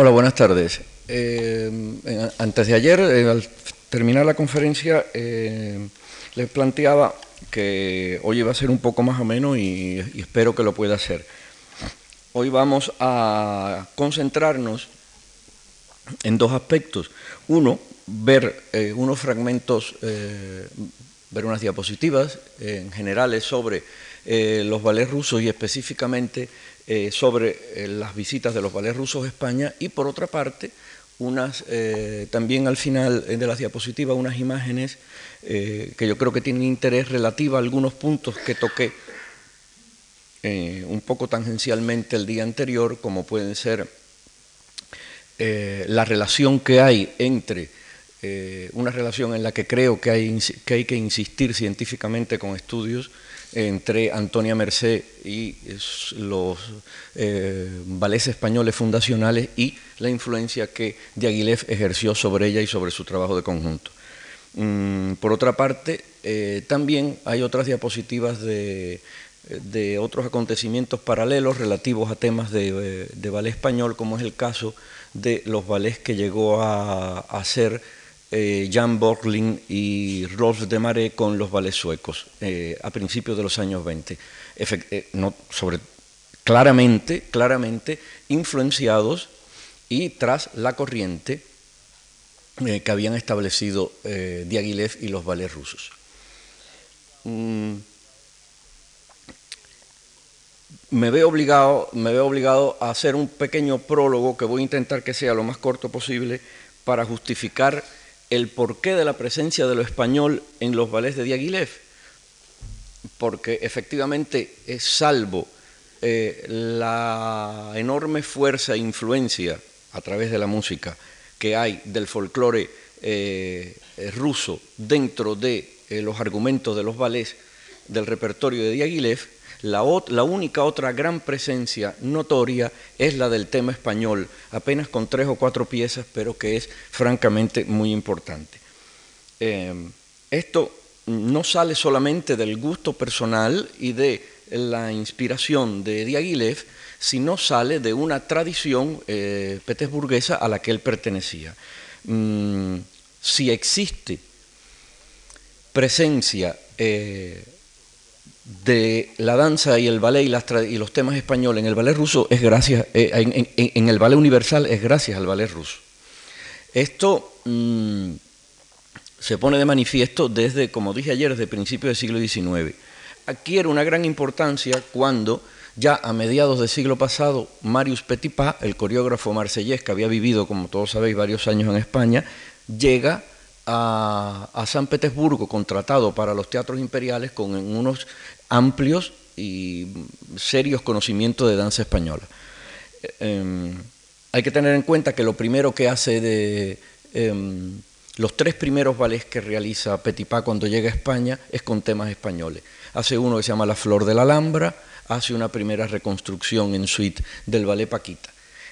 Hola, buenas tardes. Eh, antes de ayer, eh, al terminar la conferencia, eh, les planteaba que hoy iba a ser un poco más o menos y, espero que lo pueda hacer. Hoy vamos a concentrarnos en dos aspectos. Uno, ver unos fragmentos, ver unas diapositivas en generales sobre los ballets rusos y específicamente eh, sobre eh, las visitas de los ballets rusos a España y por otra parte unas eh, también al final de las diapositivas unas imágenes que yo creo que tienen interés relativo a algunos puntos que toqué un poco tangencialmente el día anterior, como pueden ser la relación que hay entre una relación en la que creo que hay, que hay que insistir científicamente con estudios entre Antonia Merced y los eh, españoles fundacionales y la influencia que Diaghilev ejerció sobre ella y sobre su trabajo de conjunto. Mm, por otra parte, eh, también hay otras diapositivas de, otros acontecimientos paralelos relativos a temas de, ballet español, como es el caso de los ballets que llegó a hacer eh, Jan Borglin y Rolf de Mare con los ballets suecos eh, a principios de los años 20. Eh, claramente, claramente influenciados y tras la corriente que habían establecido Diaghilev y los ballets rusos. Mm, me veo, obligado, me veo obligado a hacer un pequeño prólogo que voy a intentar que sea lo más corto posible para justificar el porqué de la presencia de lo español en los ballets de Diaghilev, porque efectivamente es salvo eh, la enorme fuerza e influencia a través de la música que hay del folclore eh, ruso dentro de eh, los argumentos de los ballets del repertorio de Diaghilev, la, única otra gran presencia notoria es la del tema español, apenas con tres o cuatro piezas, pero que es francamente muy importante. Eh, esto no sale solamente del gusto personal y de la inspiración de Diaghilev, sino sale de una tradición eh, petersburguesa a la que él pertenecía. Mm, si existe presencia eh, de la danza y el ballet y, los temas españoles en el ballet ruso es gracias, eh, en, el ballet universal es gracias al ballet ruso. Esto mm, se pone de manifiesto desde, como dije ayer, desde principios del siglo XIX. Adquiere una gran importancia cuando ya a mediados del siglo pasado Marius Petipa, el coreógrafo marsellés que había vivido, como todos sabéis, varios años en España, llega a, San Petersburgo contratado para los teatros imperiales con unos amplios y serios conocimientos de danza española. Em, hay que tener en cuenta que lo primero que hace de em, los tres primeros ballets que realiza Petipá cuando llega a España es con temas españoles. Hace uno que se llama La Flor de la Alhambra, hace una primera reconstrucción en suite del ballet Paquita.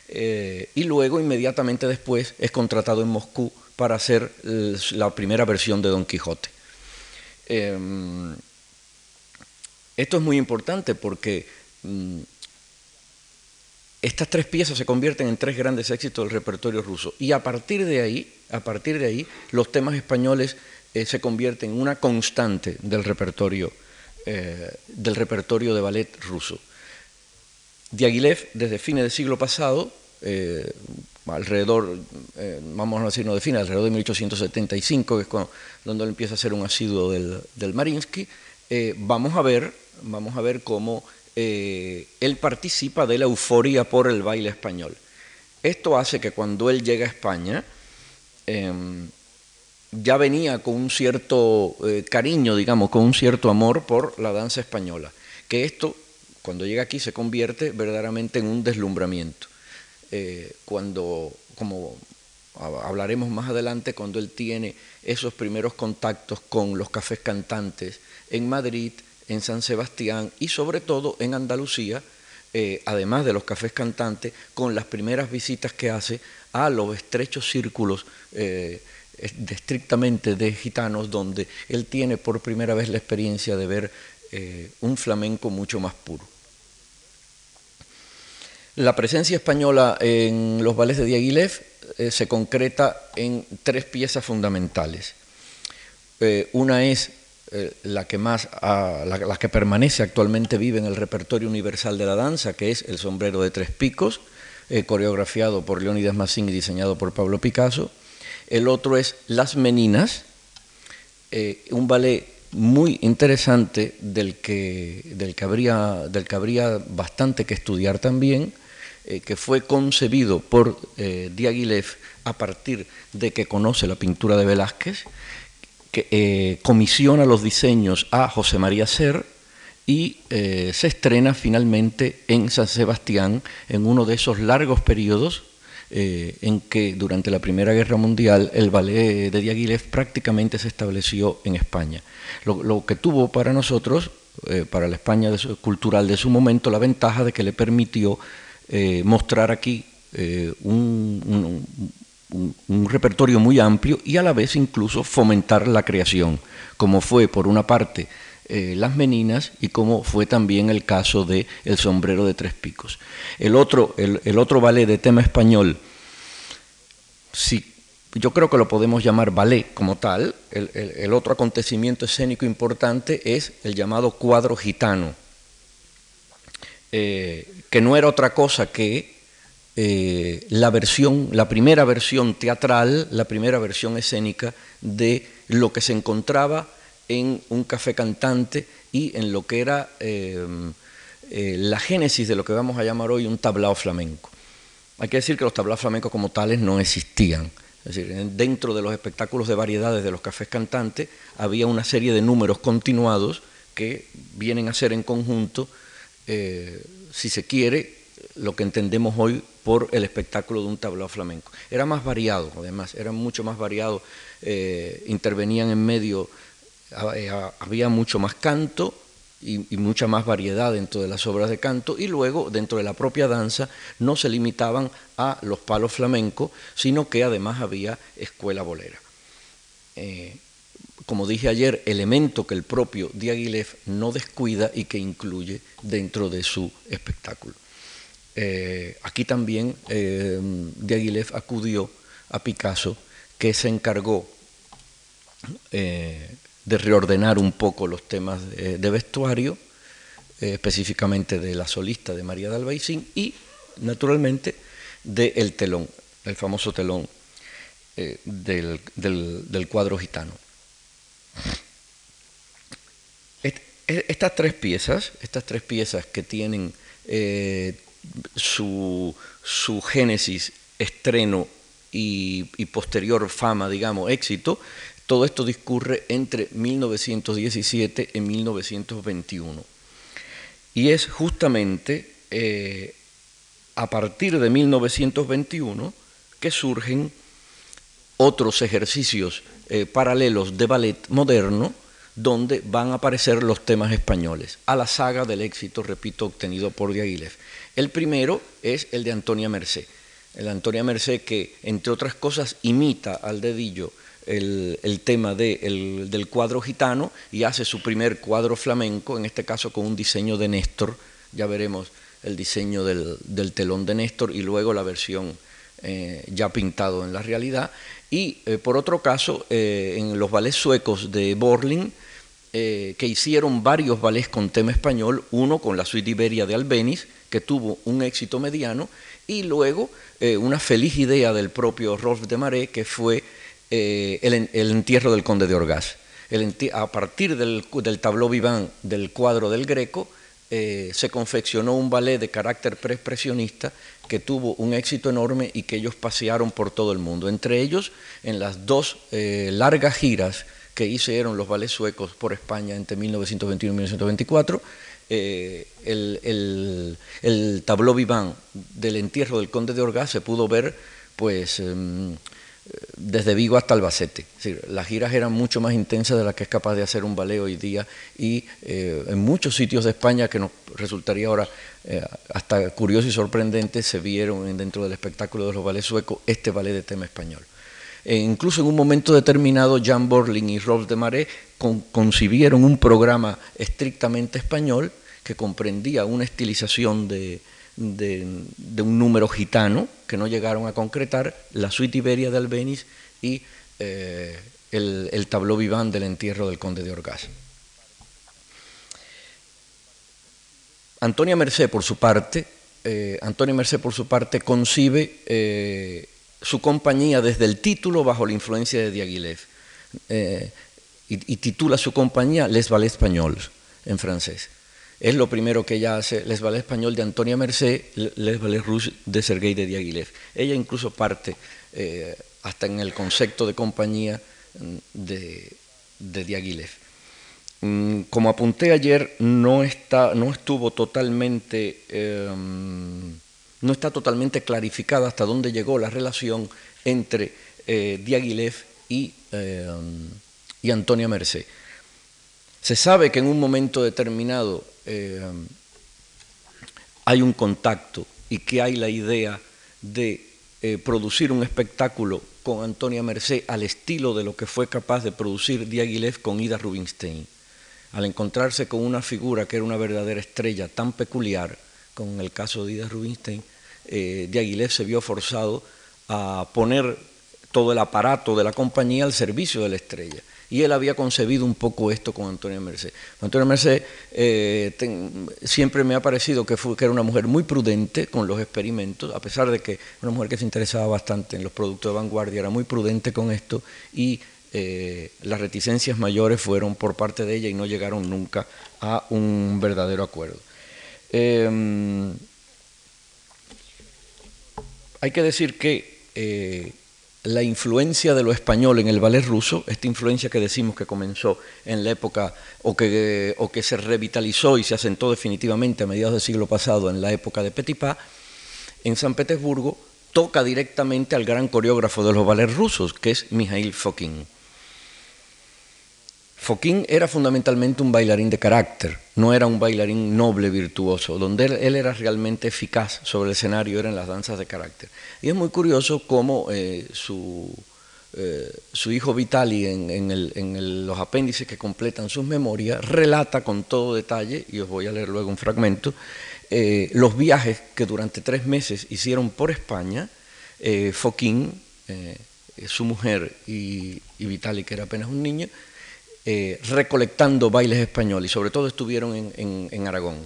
Eh, y luego, inmediatamente después, es contratado en Moscú para hacer la primera versión de Don Quijote. Em, esto es muy importante porque mm, estas tres piezas se convierten en tres grandes éxitos del repertorio ruso y a partir de ahí, a partir de ahí, los temas españoles eh, se convierten en una constante del repertorio, eh, del repertorio de ballet ruso. Diaghilev, desde fines del siglo pasado, eh, alrededor, vamos a decir, no define, alrededor de 1875, que es cuando, donde él empieza a ser un asiduo del, del Marinsky, vamos, a ver, vamos a ver cómo eh, él participa de la euforia por el baile español. Esto hace que cuando él llega a España, em, ya venía con un cierto cariño, digamos, con un cierto amor por la danza española, que esto, cuando llega aquí, se convierte verdaderamente en un deslumbramiento. Eh, cuando, como hablaremos más adelante, cuando él tiene esos primeros contactos con los cafés cantantes en Madrid, en San Sebastián y sobre todo en Andalucía, eh, además de los cafés cantantes, con las primeras visitas que hace a los estrechos círculos eh, estrictamente de gitanos, donde él tiene por primera vez la experiencia de ver un flamenco mucho más puro. La presencia española en los ballets de Diaghilev eh, se concreta en tres piezas fundamentales. Eh, una es eh, la que más, la, que permanece actualmente vive en el repertorio universal de la danza, que es el sombrero de tres picos, coreografiado por Leonidas Massin y diseñado por Pablo Picasso. El otro es Las Meninas, un ballet muy interesante del que, del que, habría, del que habría bastante que estudiar también eh, que fue concebido por eh, Diaghilev a partir de que conoce la pintura de Velázquez, que eh, comisiona los diseños a José María Ser y se estrena finalmente en San Sebastián en uno de esos largos periodos en que durante la Primera Guerra Mundial el ballet de Diaghilev prácticamente se estableció en España. Lo, que tuvo para nosotros, para la España cultural de su momento, la ventaja de que le permitió eh, mostrar aquí eh, un, repertorio muy amplio y a la vez incluso fomentar la creación, como fue por una parte eh, las meninas y como fue también el caso de El sombrero de tres picos. El otro, el, otro ballet de tema español, si, yo creo que lo podemos llamar ballet como tal, el otro acontecimiento escénico importante es el llamado cuadro gitano eh, que no era otra cosa que eh, la versión, la primera versión teatral, la primera versión escénica de lo que se encontraba en un café cantante y en lo que era eh, la génesis de lo que vamos a llamar hoy un tablao flamenco. Hay que decir que los tablaos flamencos como tales no existían. Es decir, dentro de los espectáculos de variedades de los cafés cantantes había una serie de números continuados que vienen a ser en conjunto eh, si se quiere, lo que entendemos hoy por el espectáculo de un tablao flamenco. Era más variado, además, era mucho más variado, eh, intervenían en medio, eh, había mucho más canto y, mucha más variedad dentro de las obras de canto, y luego dentro de la propia danza no se limitaban a los palos flamencos, sino que además había escuela bolera como dije ayer, elemento que el propio Diaghilev no descuida y que incluye dentro de su espectáculo. Eh, aquí también eh, Diaghilev acudió a Picasso, que se encargó eh, de reordenar un poco los temas de, vestuario, específicamente de la solista de María de Albaicín y, naturalmente, del telón, el famoso telón del cuadro gitano. Estas tres piezas, estas tres piezas que tienen eh, su, génesis, estreno y, posterior fama, digamos, éxito, todo esto discurre entre 1917 y 1921. Y es justamente eh, a partir de 1921 que surgen otros ejercicios eh, paralelos de ballet moderno donde van a aparecer los temas españoles, a la saga del éxito, repito, obtenido por Diaghilev. El primero es el de Antonia Merced. El de Antonia Merced que, entre otras cosas, imita al dedillo el, tema del cuadro gitano y hace su primer cuadro flamenco, en este caso con un diseño de Néstor, ya veremos el diseño del, telón de Néstor y luego la versión eh, ya pintado en la realidad. Y eh, por otro caso, eh, en los ballets suecos de Borling, eh, que hicieron varios ballets con tema español, uno con la suite Iberia de Albeniz, que tuvo un éxito mediano, y luego eh, una feliz idea del propio Rolf de Maré, que fue eh, el, entierro del conde de Orgaz. a partir del, del tabló vivant del cuadro del Greco, se confeccionó un ballet de carácter preexpresionista que tuvo un éxito enorme y que ellos pasearon por todo el mundo. Entre ellos, en las dos largas giras que hicieron los ballets suecos por España entre 1921 y 1924. Eh, el, el, el, tableau vivant del entierro del conde de Orgaz se pudo ver pues em, desde Vigo hasta Albacete. las giras eran mucho más intensas de las que es capaz de hacer un ballet hoy día y eh, en muchos sitios de España que nos resultaría ahora eh, hasta curioso y sorprendente se vieron dentro del espectáculo de los ballets suecos este ballet de tema español. E incluso en un momento determinado, Jan Borling y Rolf de Maré concibieron un programa estrictamente español que comprendía una estilización de, un número gitano que no llegaron a concretar, la suite Iberia de Albeniz y eh, el, el tabló vivant del entierro del conde de Orgaz. Antonia Merced, por su parte, eh, Antonia por su parte, concibe eh, su compañía desde el título bajo la influencia de Diaghilev eh, y, titula su compañía Les Ballets Espagnols en francés. Es lo primero que ella hace, Les Ballets Español de Antonia Merced, Les Ballets Rouges de Sergei de Diaghilev. Ella incluso parte hasta en el concepto de compañía mm, de, de Diaghilev. Mm, como apunté ayer, no, está, no estuvo totalmente, em, no está totalmente clarificada hasta dónde llegó la relación entre eh, Diaghilev y, y Antonia Merced. Se sabe que en un momento determinado em, hay un contacto y que hay la idea de eh, producir un espectáculo con Antonia Merced al estilo de lo que fue capaz de producir Diaghilev con Ida Rubinstein al encontrarse con una figura que era una verdadera estrella tan peculiar, como en el caso de Ida Rubinstein, eh, Diaghilev se vio forzado a poner todo el aparato de la compañía al servicio de la estrella. Y él había concebido un poco esto con Antonio Merced. Antonio Merced eh, siempre me ha parecido que, fue, que era una mujer muy prudente con los experimentos, a pesar de que una mujer que se interesaba bastante en los productos de vanguardia, era muy prudente con esto y eh, las reticencias mayores fueron por parte de ella y no llegaron nunca a un verdadero acuerdo. Em, hay que decir que eh, la influencia de lo español en el ballet ruso, esta influencia que decimos que comenzó en la época o que, o que se revitalizó y se asentó definitivamente a mediados del siglo pasado en la época de Petipa, en San Petersburgo toca directamente al gran coreógrafo de los ballets rusos, que es Mijail Fokin. Foquín era fundamentalmente un bailarín de carácter, no era un bailarín noble, virtuoso. Donde él, era realmente eficaz sobre el escenario eran las danzas de carácter. Y es muy curioso cómo eh, su, eh, su, hijo Vitali, en, los apéndices que completan sus memorias, relata con todo detalle, y os voy a leer luego un fragmento, eh, los viajes que durante tres meses hicieron por España. Foquín, su mujer y, y Vitali, que era apenas un niño, eh, recolectando bailes españoles y sobre todo estuvieron en, Aragón.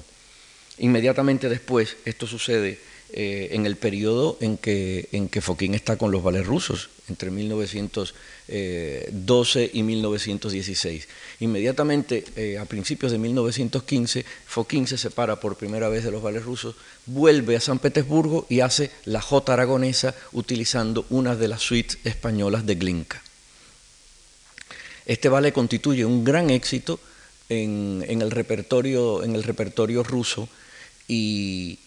Inmediatamente después, esto sucede eh, en el periodo en que, en Foquín está con los ballets rusos, entre 1912 eh, y 1916. Inmediatamente, a principios de 1915, Foquín se separa por primera vez de los ballets rusos, vuelve a San Petersburgo y hace la Jota aragonesa utilizando una de las suites españolas de Glinka. Este ballet constituye un gran éxito en, el, repertorio, en el repertorio ruso y,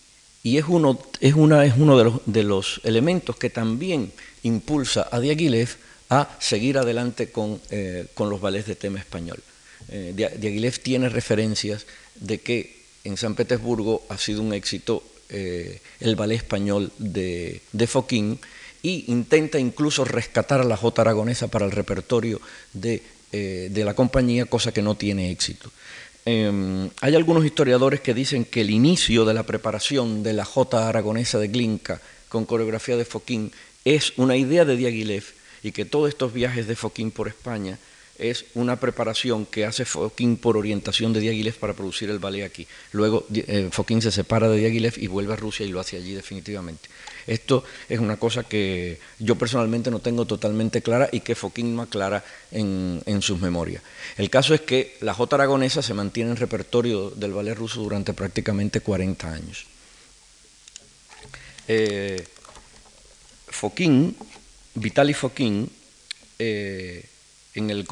es uno, es una, es uno de, los, elementos que también impulsa a Diaghilev a seguir adelante con, eh, los ballets de tema español. Eh, Diaghilev tiene referencias de que en San Petersburgo ha sido un éxito eh, el ballet español de, de Foquín y intenta incluso rescatar a la Jota aragonesa para el repertorio de, eh, de la compañía, cosa que no tiene éxito. Em, hay algunos historiadores que dicen que el inicio de la preparación de la Jota aragonesa de Glinka con coreografía de Foquín es una idea de Diaghilev y que todos estos viajes de Foquín por España es una preparación que hace Foquín por orientación de Diaghilev para producir el ballet aquí. Luego eh, Foquín se separa de Diaghilev y vuelve a Rusia y lo hace allí definitivamente. Esto es una cosa que yo personalmente no tengo totalmente clara y que Foquín no aclara en, sus memorias. El caso es que la Jota aragonesa se mantiene en repertorio del ballet ruso durante prácticamente 40 años. Eh, Foquín, Vitaly Foquín, eh, en el,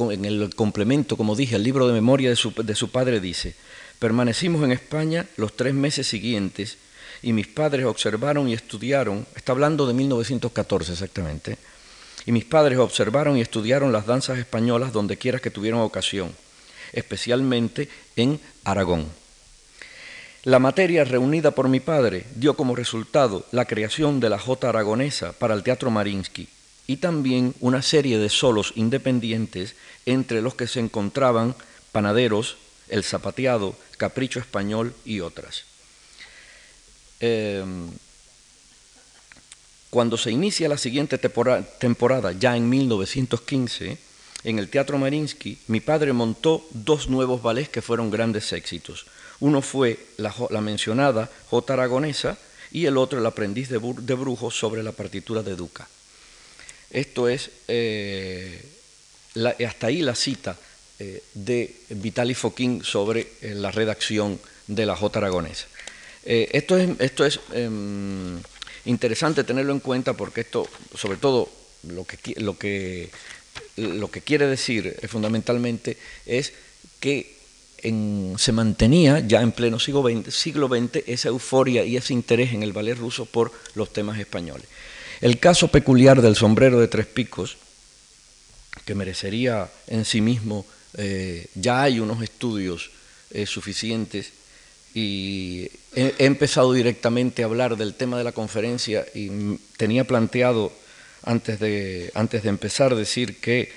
complemento, como dije, al libro de memoria de su, de su padre dice, permanecimos en España los tres meses siguientes y mis padres observaron y estudiaron, está hablando de 1914 exactamente, y mis padres observaron y estudiaron las danzas españolas donde quiera que tuvieron ocasión, especialmente en Aragón. La materia reunida por mi padre dio como resultado la creación de la Jota aragonesa para el Teatro Marinsky y también una serie de solos independientes entre los que se encontraban Panaderos, El Zapateado, Capricho Español y otras. Cuando se inicia la siguiente temporada, ya en 1915, en el Teatro Marinsky, mi padre montó dos nuevos ballets que fueron grandes éxitos. Uno fue la, mencionada J. Aragonesa y el otro El aprendiz de, brujo sobre la partitura de Duca. Esto es, eh, hasta ahí la cita eh, de Vitali Foquín sobre eh, la redacción de la J. Aragonesa. Esto es, esto es em, interesante tenerlo en cuenta porque esto, sobre todo, lo que, lo que, lo que quiere decir fundamentalmente es que se mantenía ya en pleno siglo XX, siglo XX esa euforia y ese interés en el ballet ruso por los temas españoles. El caso peculiar del sombrero de tres picos, que merecería en sí mismo, eh, ya hay unos estudios eh, suficientes y he, empezado directamente a hablar del tema de la conferencia y tenía planteado antes de, antes de empezar decir que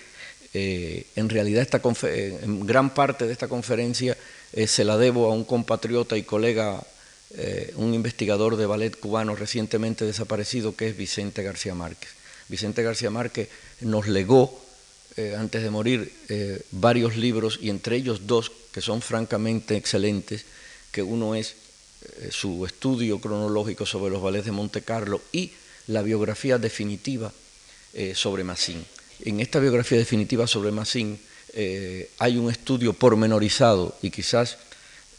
eh, en realidad esta en gran parte de esta conferencia eh, se la debo a un compatriota y colega, eh, un investigador de ballet cubano recientemente desaparecido que es Vicente García Márquez. Vicente García Márquez nos legó antes de morir varios libros y entre ellos dos que son francamente excelentes, que uno es su estudio cronológico sobre los ballets de Monte Carlo y la biografía definitiva sobre Massin. En esta biografía definitiva sobre Massin eh, hay un estudio pormenorizado y quizás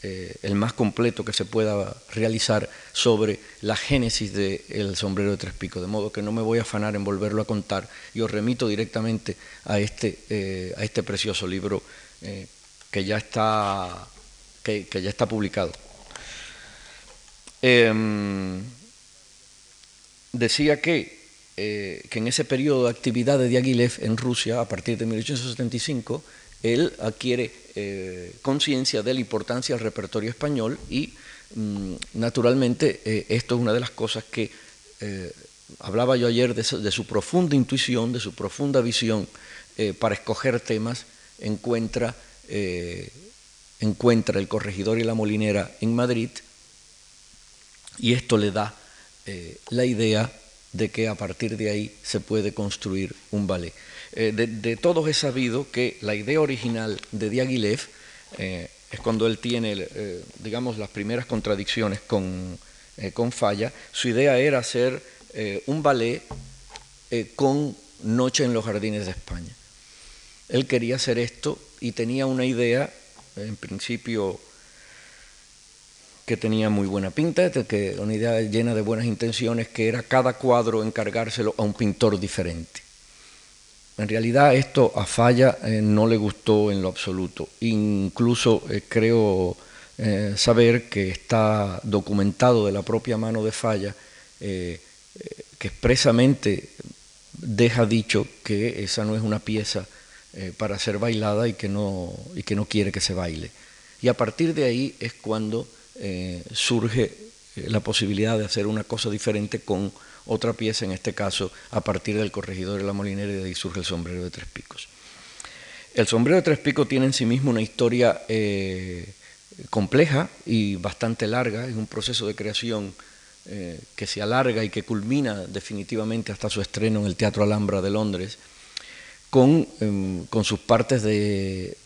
eh, el más completo que se pueda realizar sobre la génesis del sombrero de tres picos, de modo que no me voy a afanar en volverlo a contar y os remito directamente a este, eh, a este precioso libro que, ya está, que, ya está publicado. Em, decía que eh, que en ese periodo de actividad de Diaghilev en Rusia, a partir de 1875, él adquiere eh, conciencia de la importancia del repertorio español y, mm, naturalmente, eh, esto es una de las cosas que hablaba yo ayer de su, profunda intuición, de su profunda visión para escoger temas, encuentra, encuentra el corregidor y la molinera en Madrid y esto le da la idea de que a partir de ahí se puede construir un ballet. Eh, de, todos he sabido que la idea original de Diaghilev eh, es cuando él tiene, eh, digamos, las primeras contradicciones con, con Falla, su idea era hacer un ballet con Noche en los Jardines de España. Él quería hacer esto y tenía una idea, en principio que tenía muy buena pinta, que una idea llena de buenas intenciones, que era cada cuadro encargárselo a un pintor diferente. En realidad esto a Falla eh, no le gustó en lo absoluto. Incluso eh, creo eh, saber que está documentado de la propia mano de Falla, que expresamente deja dicho que esa no es una pieza para ser bailada y que, no, y que no quiere que se baile. Y a partir de ahí es cuando eh, surge eh, la posibilidad de hacer una cosa diferente con otra pieza, en este caso a partir del corregidor de la molinera, y de ahí surge el sombrero de tres picos. El sombrero de tres picos tiene en sí mismo una historia eh, compleja y bastante larga, es un proceso de creación que se alarga y que culmina definitivamente hasta su estreno en el Teatro Alhambra de Londres, con, em, sus partes de,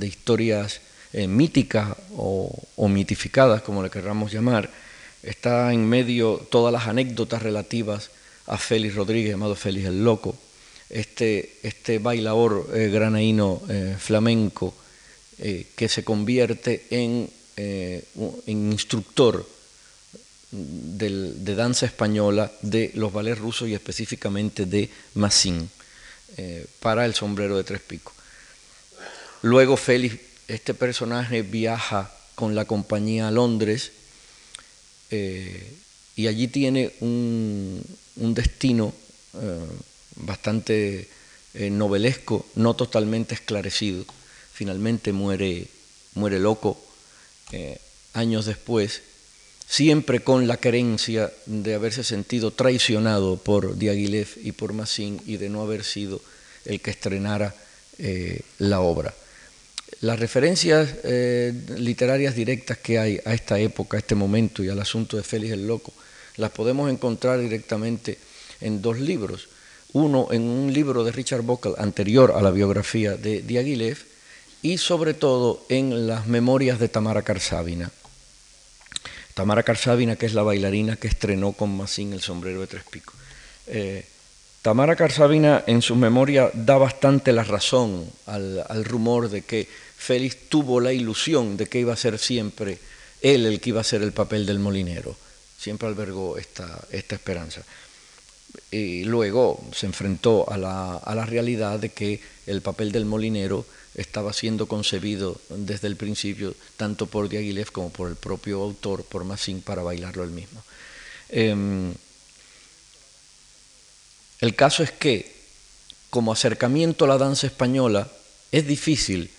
historias eh, míticas o, mitificadas, como le querramos llamar, está en medio todas las anécdotas relativas a Félix Rodríguez, llamado Félix el Loco, este, este bailador eh, granaíno eh, flamenco que se convierte en, instructor de danza española de los ballets rusos y específicamente de Massin para el sombrero de tres picos. Luego Félix este personaje viaja con la compañía a Londres eh, y allí tiene un, destino eh, bastante eh, novelesco, no totalmente esclarecido. Finalmente muere, muere loco años después, siempre con la creencia de haberse sentido traicionado por Diaghilev y por Massin y de no haber sido el que estrenara la obra. las referencias eh, literarias directas que hay a esta época, a este momento y al asunto de Félix el Loco, las podemos encontrar directamente en dos libros. Uno en un libro de Richard Bockel anterior a la biografía de Diaghilev y sobre todo en las memorias de Tamara Karsavina. Tamara Karsavina, que es la bailarina que estrenó con Massín el sombrero de tres picos. Eh, Tamara Karsavina en su memoria da bastante la razón al, rumor de que Félix tuvo la ilusión de que iba a ser siempre él el que iba a ser el papel del molinero. Siempre albergó esta esperanza. Y luego se enfrentó a la, a la realidad de que el papel del molinero estaba siendo concebido desde el principio tanto por Diaghilev como por el propio autor, por Massin, para bailarlo él mismo. Eh, el caso es que, como acercamiento a la danza española, es difícil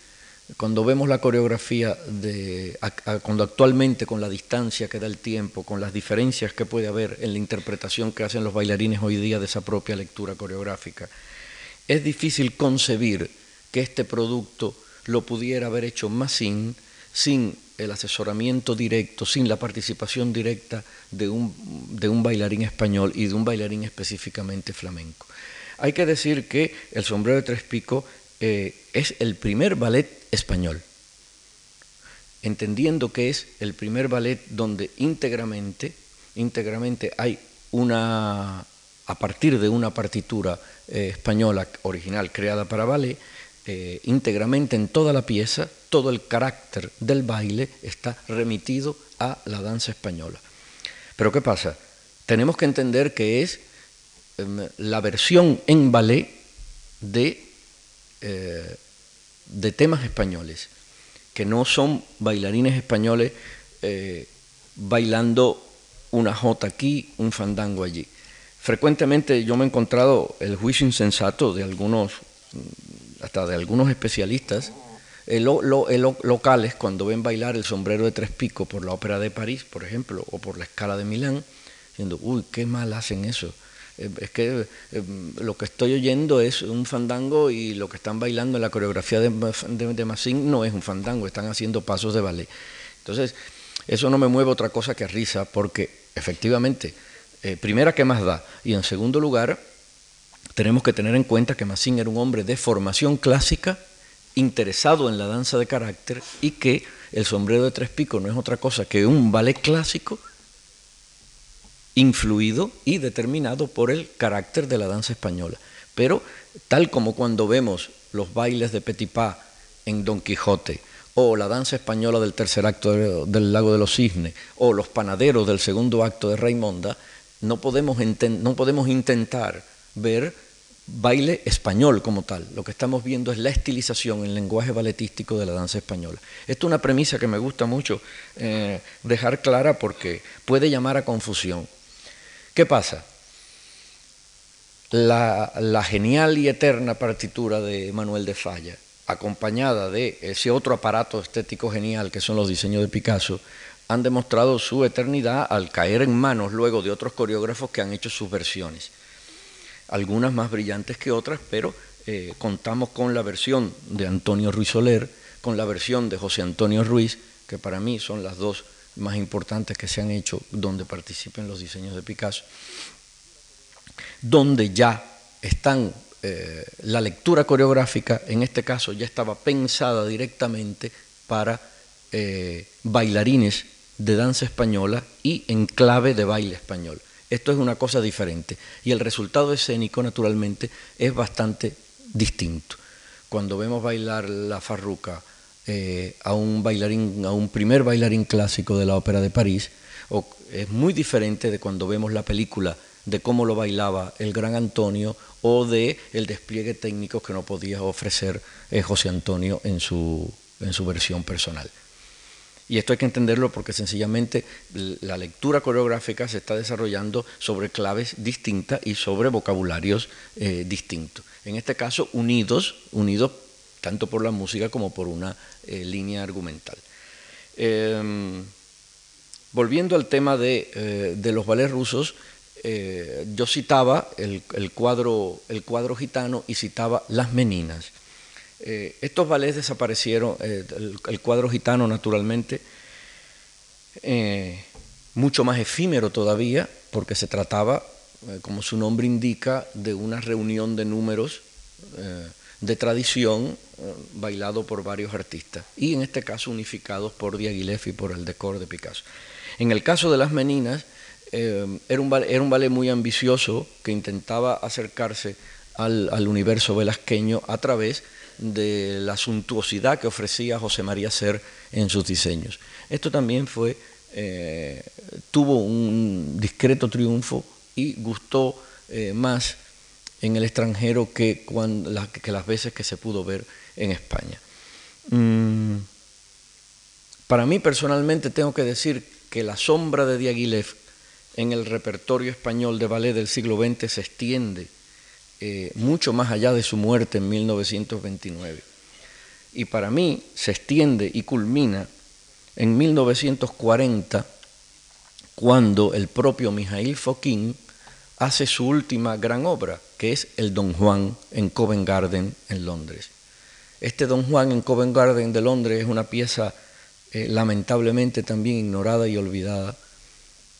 cuando vemos la coreografía de cuando actualmente con la distancia que da el tiempo, con las diferencias que puede haber en la interpretación que hacen los bailarines hoy día de esa propia lectura coreográfica, es difícil concebir que este producto lo pudiera haber hecho Massin sin el asesoramiento directo, sin la participación directa de un, de un bailarín español y de un bailarín específicamente flamenco. Hay que decir que el sombrero de tres picos eh, es el primer ballet español, entendiendo que es el primer ballet donde íntegramente, íntegramente hay una, a partir de una partitura eh, española original creada para ballet, eh, íntegramente en toda la pieza, todo el carácter del baile está remitido a la danza española. Pero ¿qué pasa? Tenemos que entender que es em, la versión en ballet de, eh, de temas españoles, que no son bailarines españoles eh, bailando una jota aquí, un fandango allí. Frecuentemente yo me he encontrado el juicio insensato de algunos hasta de algunos especialistas eh, locales cuando ven bailar el sombrero de tres picos por la ópera de París, por ejemplo, o por la escala de Milán, diciendo, uy, qué mal hacen eso. Eh, es que eh, lo que estoy oyendo es un fandango y lo que están bailando en la coreografía de, de, Massin no es un fandango, están haciendo pasos de ballet. Entonces, eso no me mueve otra cosa que risa, porque efectivamente, primera, ¿qué más da? Y en segundo lugar, tenemos que tener en cuenta que Massin era un hombre de formación clásica, interesado en la danza de carácter y que el sombrero de tres picos no es otra cosa que un ballet clásico influido y determinado por el carácter de la danza española. Pero tal como cuando vemos los bailes de Pas en Don Quijote, o la danza española del tercer acto del Lago de los Cisnes, o los panaderos del segundo acto de Raimonda, no podemos, no podemos intentar ver baile español como tal. Lo que estamos viendo es la estilización en lenguaje balletístico de la danza española. Esto es una premisa que me gusta mucho eh, dejar clara porque puede llamar a confusión. ¿Qué pasa? La, genial y eterna partitura de Manuel de Falla, acompañada de ese otro aparato estético genial que son los diseños de Picasso, han demostrado su eternidad al caer en manos luego de otros coreógrafos que han hecho sus versiones algunas más brillantes que otras, pero eh, contamos con la versión de Antonio Ruiz Soler, con la versión de José Antonio Ruiz, que para mí son las dos más importantes que se han hecho donde participen los diseños de Picasso, donde ya están eh, la lectura coreográfica, en este caso ya estaba pensada directamente para eh, bailarines de danza española y en clave de baile español. Esto es una cosa diferente. Y el resultado escénico, naturalmente, es bastante distinto. Cuando vemos bailar la farruca eh, a un bailarín, a un primer bailarín clásico de la ópera de París, es muy diferente de cuando vemos la película de cómo lo bailaba el gran Antonio o de el despliegue técnico que no podía ofrecer eh, José Antonio en su, en su versión personal. Y esto hay que entenderlo porque sencillamente la lectura coreográfica se está desarrollando sobre claves distintas y sobre vocabularios eh, distintos. En este caso, unidos, unidos tanto por la música como por una eh, línea argumental. Em, volviendo al tema de, eh, los ballets rusos, yo citaba el, cuadro, el cuadro gitano y citaba Las Meninas. Eh, estos ballets desaparecieron, eh, el, cuadro gitano naturalmente, eh, mucho más efímero todavía, porque se trataba, como su nombre indica, de una reunión de números de tradición bailado por varios artistas, y en este caso unificados por Diaghilev y por el decor de Picasso. En el caso de las Meninas, era, un era un ballet muy ambicioso que intentaba acercarse al, al universo velasqueño a través de la suntuosidad que ofrecía José María Ser en sus diseños. Esto también fue, eh, tuvo un discreto triunfo y gustó eh, más en el extranjero que, las veces que se pudo ver en España. Mm, para mí personalmente tengo que decir que la sombra de Diaghilev en el repertorio español de ballet del siglo XX se extiende eh, mucho más allá de su muerte en 1929. Y para mí se extiende y culmina en 1940, cuando el propio Mijail Foquín hace su última gran obra, que es el Don Juan en Covent Garden en Londres. Este Don Juan en Covent Garden de Londres es una pieza eh, lamentablemente también ignorada y olvidada,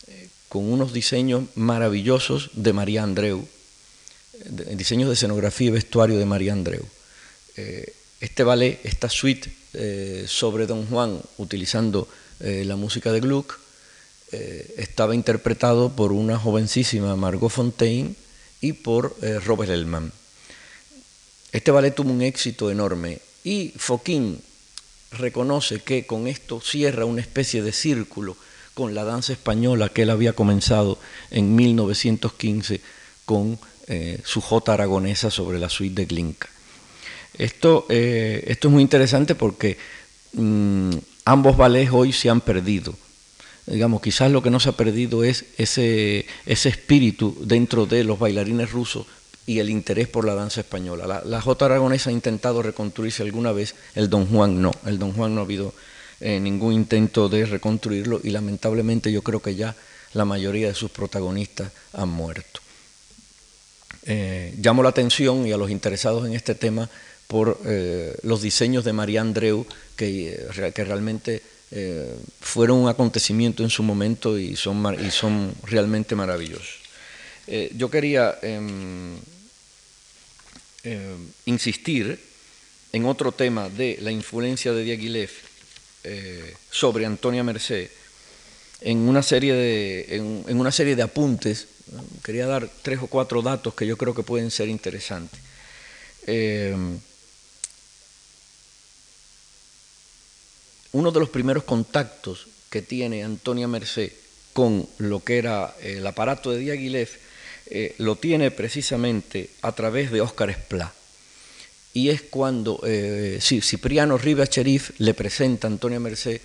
eh, con unos diseños maravillosos de María Andreu, diseños de escenografía y vestuario de María Andreu. Eh, este ballet, esta suite sobre Don Juan, utilizando la música de Gluck, estaba interpretado por una jovencísima Margot Fontaine y por Robert Elman. Este ballet tuvo un éxito enorme y Foquín reconoce que con esto cierra una especie de círculo con la danza española que él había comenzado en 1915 con eh, su J aragonesa sobre la suite de Glinka. Esto, eh, esto es muy interesante porque mm, ambos ballets hoy se han perdido. Digamos, quizás lo que no se ha perdido es ese, espíritu dentro de los bailarines rusos y el interés por la danza española. La, la J aragonesa ha intentado reconstruirse alguna vez, el Don Juan no. El Don Juan no ha habido eh, ningún intento de reconstruirlo y lamentablemente yo creo que ya la mayoría de sus protagonistas han muerto. Eh, llamo la atención y a los interesados en este tema por eh, los diseños de María Andreu, que realmente fueron un acontecimiento en su momento y son, y son realmente maravillosos. yo quería em, insistir en otro tema de la influencia de Diaghilev sobre Antonia Merced en una serie de, en una serie de apuntes Quería dar tres o cuatro datos que yo creo que pueden ser interesantes. Uno de los primeros contactos que tiene Antonia Merced con lo que era el aparato de Diaghilev eh, lo tiene precisamente a través de Óscar Esplá. Y es cuando eh, Cipriano Rivas Cherif le presenta a Antonia Merced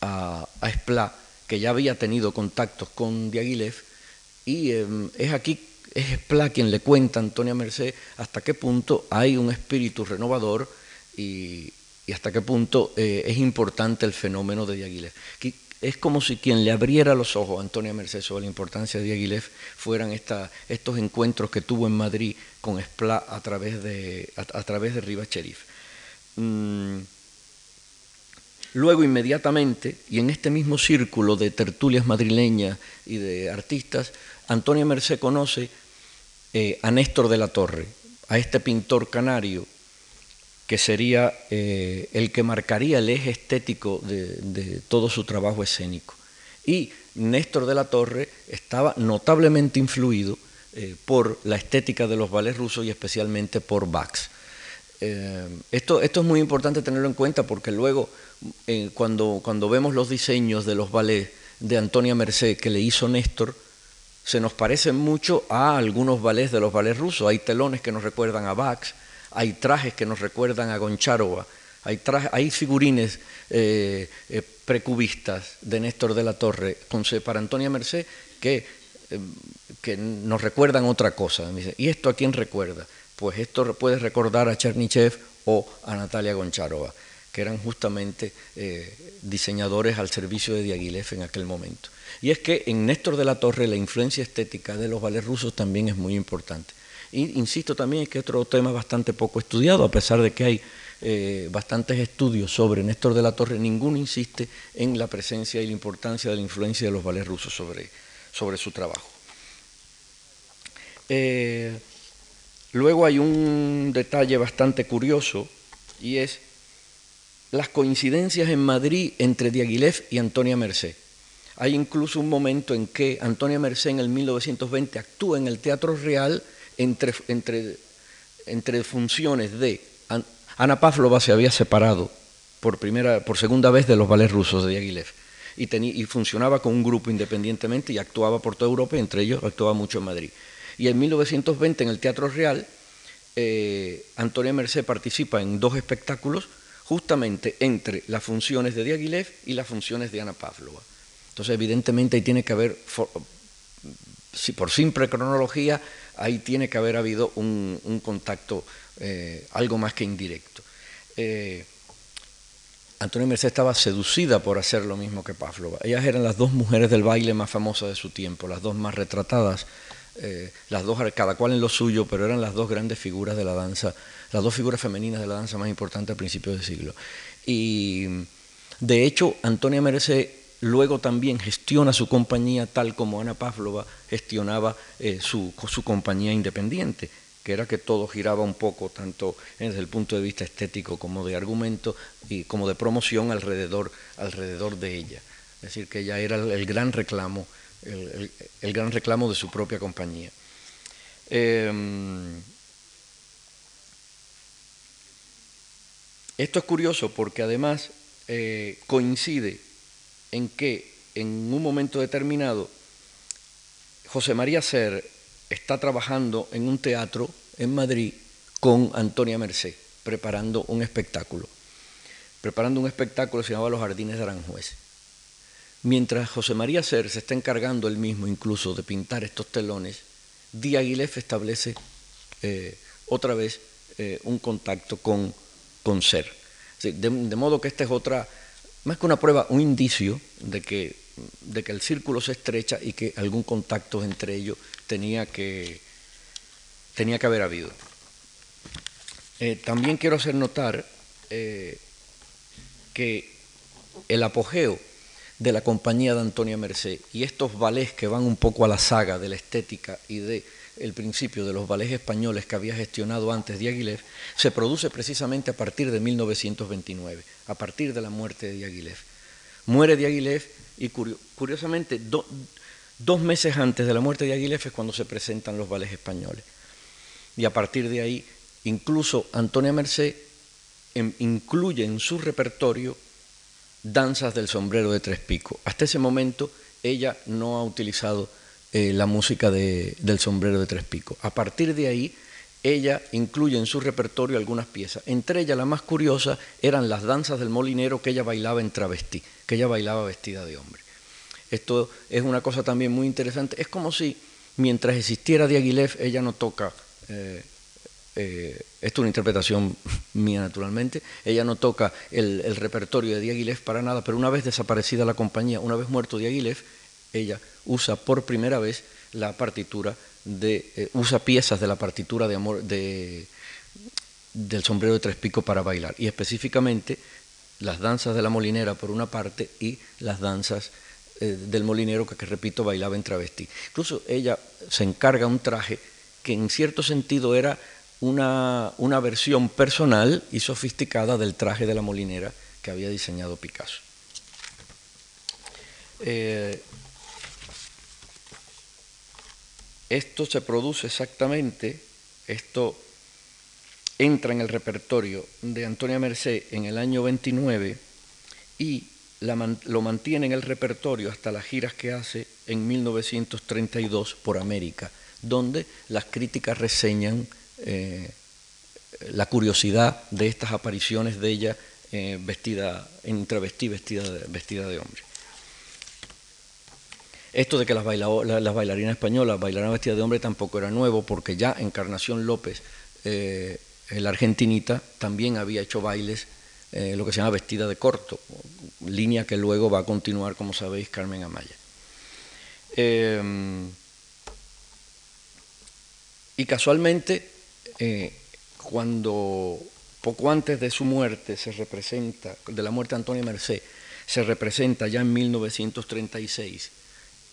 a, Esplá, que ya había tenido contactos con Diaghilev, y em, es aquí, es Esplá quien le cuenta a Antonia Merced hasta qué punto hay un espíritu renovador y, hasta qué punto eh, es importante el fenómeno de Diaghilev. Es como si quien le abriera los ojos a Antonia Merced sobre la importancia de Diaghilev fueran estos encuentros que tuvo en Madrid con Esplá a través de, a, través de Cherif. Mm, luego, inmediatamente, y en este mismo círculo de tertulias madrileñas y de artistas, Antonia Merced conoce eh, a Néstor de la Torre, a este pintor canario que sería eh, el que marcaría el eje estético de, todo su trabajo escénico. Y Néstor de la Torre estaba notablemente influido eh, por la estética de los ballets rusos y especialmente por Bax. esto, esto, es muy importante tenerlo en cuenta porque luego, cuando, cuando vemos los diseños de los ballets de Antonia Merced que le hizo Néstor, se nos parecen mucho a algunos ballets de los ballets rusos. Hay telones que nos recuerdan a Bax, hay trajes que nos recuerdan a Goncharova, hay, figurines eh, eh, precubistas de Néstor de la Torre para Antonia Merced que, eh, que nos recuerdan otra cosa. ¿Y esto a quién recuerda? Pues esto puede recordar a Chernichev o a Natalia Goncharova. que eran justamente eh, diseñadores al servicio de Diaghilev en aquel momento. Y es que en Néstor de la Torre la influencia estética de los ballets rusos también es muy importante. Y insisto también que otro tema bastante poco estudiado, a pesar de que hay eh, bastantes estudios sobre Néstor de la Torre, ninguno insiste en la presencia y la importancia de la influencia de los ballets rusos sobre, sobre su trabajo. Eh, luego hay un detalle bastante curioso y es las coincidencias en Madrid entre Diaghilev y Antonia Merced. Hay incluso un momento en que Antonia Merced en el 1920 actúa en el Teatro Real entre, entre, entre funciones de... Ana Pavlova se había separado por, primera, por segunda vez de los ballets rusos de Diaghilev y, y funcionaba con un grupo independientemente y actuaba por toda Europa, entre ellos actuaba mucho en Madrid. Y en 1920 en el Teatro Real, eh, Antonia Merced participa en dos espectáculos justamente entre las funciones de Diaghilev y las funciones de Ana Pavlova. Entonces, evidentemente, ahí tiene que haber, si por simple cronología, ahí tiene que haber habido un, contacto eh, algo más que indirecto. Eh, Antonia Merced estaba seducida por hacer lo mismo que Pavlova. Ellas eran las dos mujeres del baile más famosas de su tiempo, las dos más retratadas, eh, las dos, cada cual en lo suyo, pero eran las dos grandes figuras de la danza las dos figuras femeninas de la danza más importantes a principios del siglo. Y de hecho, Antonia Merced luego también gestiona su compañía tal como Ana Pavlova gestionaba eh, su, su, compañía independiente, que era que todo giraba un poco, tanto desde el punto de vista estético como de argumento y como de promoción alrededor, alrededor de ella. Es decir, que ella era el, gran reclamo, el, gran reclamo de su propia compañía. Em, Esto es curioso porque además eh, coincide en que en un momento determinado José María Ser está trabajando en un teatro en Madrid con Antonia Merced, preparando un espectáculo. Preparando un espectáculo que se llamaba Los Jardines de Aranjuez. Mientras José María Ser se está encargando él mismo incluso de pintar estos telones, Diaghilev establece eh, otra vez eh, un contacto con con ser. De, modo que esta es otra, más que una prueba, un indicio de que, de que el círculo se estrecha y que algún contacto entre ellos tenía que, tenía que haber habido. Eh, también quiero hacer notar eh, que el apogeo de la compañía de Antonia Merced y estos ballets que van un poco a la saga de la estética y de el principio de los ballets españoles que había gestionado antes Diaghilev, se produce precisamente a partir de 1929, a partir de la muerte de Diaghilev. Muere Diaghilev y curiosamente dos meses antes de la muerte de Diaghilev es cuando se presentan los ballets españoles. Y a partir de ahí, incluso Antonia Merced incluye en su repertorio danzas del sombrero de tres picos. Hasta ese momento ella no ha utilizado eh, la música del sombrero de tres picos. A partir de ahí, ella incluye en su repertorio algunas piezas. Entre ellas, la más curiosa eran las danzas del molinero que ella bailaba en travestí, que ella bailaba vestida de hombre. Esto es una cosa también muy interesante. Es como si mientras existiera Diaghilev, ella no toca, eh, eh, esto es una interpretación mía naturalmente, ella no toca el, el, repertorio de Diaghilev para nada, pero una vez desaparecida la compañía, una vez muerto Diaghilev, ella usa por primera vez la partitura de, eh, usa piezas de la partitura de amor de, del sombrero de tres picos para bailar, y específicamente las danzas de la molinera por una parte y las danzas eh, del molinero que, repito, bailaba en travesti. Incluso ella se encarga un traje que en cierto sentido era una, una versión personal y sofisticada del traje de la molinera que había diseñado Picasso. Eh, Esto se produce exactamente, esto entra en el repertorio de Antonia Merced en el año 29 y lo mantiene en el repertorio hasta las giras que hace en 1932 por América, donde las críticas reseñan eh, la curiosidad de estas apariciones de ella eh, vestida, en travestí, vestida vestida de hombre. Esto de que las, bailarinas españolas bailaran vestidas de hombre tampoco era nuevo, porque ya Encarnación López, eh, la argentinita, también había hecho bailes eh, lo que se llama vestida de corto, línea que luego va a continuar, como sabéis, Carmen Amaya. Em, y casualmente, eh, cuando poco antes de su muerte se representa, de la muerte de Antonio Merced, se representa ya en 1936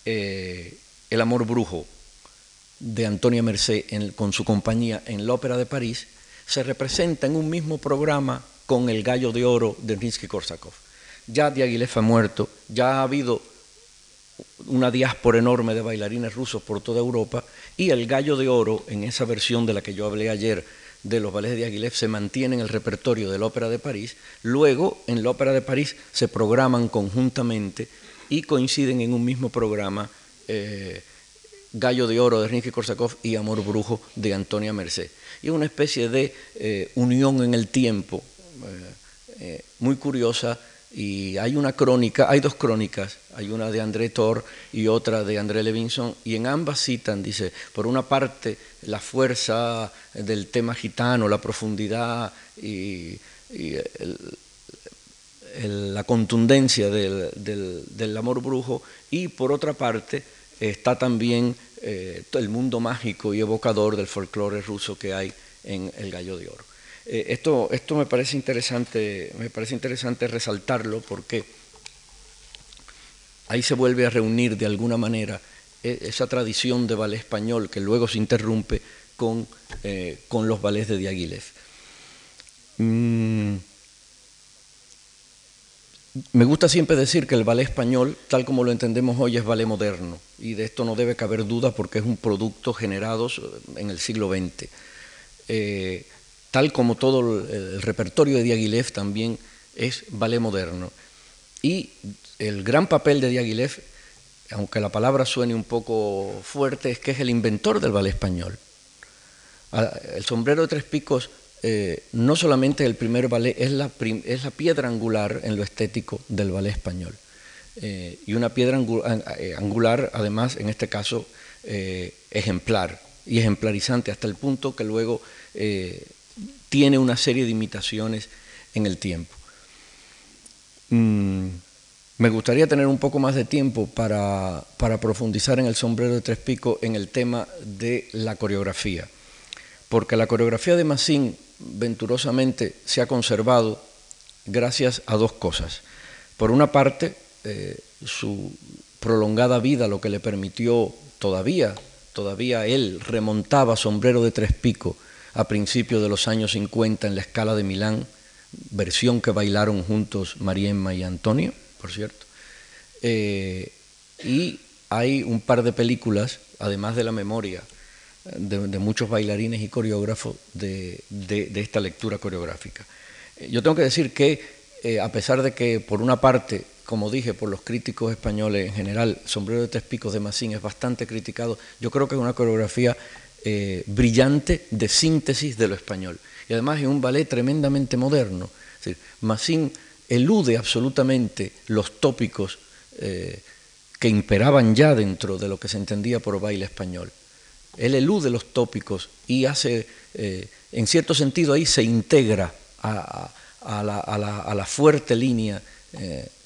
eh, El amor brujo de Antonia Merced con su compañía en la Ópera de París, se representa en un mismo programa con El Gallo de Oro de Rimsky-Korsakov. Ya Diaghilev ha muerto, ya ha habido una diáspora enorme de bailarines rusos por toda Europa y El Gallo de Oro, en esa versión de la que yo hablé ayer de los ballets de Diaghilev, se mantiene en el repertorio de la Ópera de París. Luego, en la Ópera de París se programan conjuntamente y coinciden en un mismo programa eh, Gallo de Oro de Rimsky-Korsakov y Amor Brujo de Antonia Merced. Y una especie de eh, unión en el tiempo eh, muy curiosa y hay una crónica, hay dos crónicas, hay una de André Thor y otra de André Levinson, y en ambas citan, dice, por una parte la fuerza del tema gitano, la profundidad y, la contundencia del, amor brujo, y por otra parte está también eh, el mundo mágico y evocador del folclore ruso que hay en El Gallo de Oro. Eh, esto, esto me parece interesante, me parece interesante resaltarlo porque ahí se vuelve a reunir de alguna manera eh, esa tradición de ballet español que luego se interrumpe con, con los ballets de Diaghilev. Mm, me gusta siempre decir que el ballet español, tal como lo entendemos hoy, es ballet moderno, y de esto no debe caber duda porque es un producto generado en el siglo XX tal como todo el repertorio de Diaghilev también es ballet moderno. Y el gran papel de Diaghilev, aunque la palabra suene un poco fuerte, es que es el inventor del ballet español. Ah, el sombrero de tres picos eh, no solamente el primer ballet, es la, piedra angular en lo estético del ballet español. Eh, y una piedra eh, angular, además, en este caso, ejemplar y ejemplarizante hasta el punto que luego tiene una serie de imitaciones en el tiempo. Mm, me gustaría tener un poco más de tiempo para, profundizar en el sombrero de tres picos en el tema de la coreografía, porque la coreografía de Massin venturosamente se ha conservado gracias a dos cosas. Por una parte, eh, su prolongada vida, lo que le permitió todavía, todavía él remontaba sombrero de tres picos a principios de los años 50 en la escala de Milán, versión que bailaron juntos Mariemma y Antonio, por cierto. Eh, y hay un par de películas, además de la memoria de, muchos bailarines y coreógrafos, de, esta lectura coreográfica. Eh, yo tengo que decir que, eh, a pesar de que, por una parte, como dije, por los críticos españoles en general, Sombrero de Tres Picos de Massín es bastante criticado, yo creo que es una coreografía eh, brillante de síntesis de lo español. Y además es un ballet tremendamente moderno. Es Massin elude absolutamente los tópicos que imperaban ya dentro de lo que se entendía por baile español. Él elude los tópicos y hace, eh, en cierto sentido, ahí se integra a, la, fuerte línea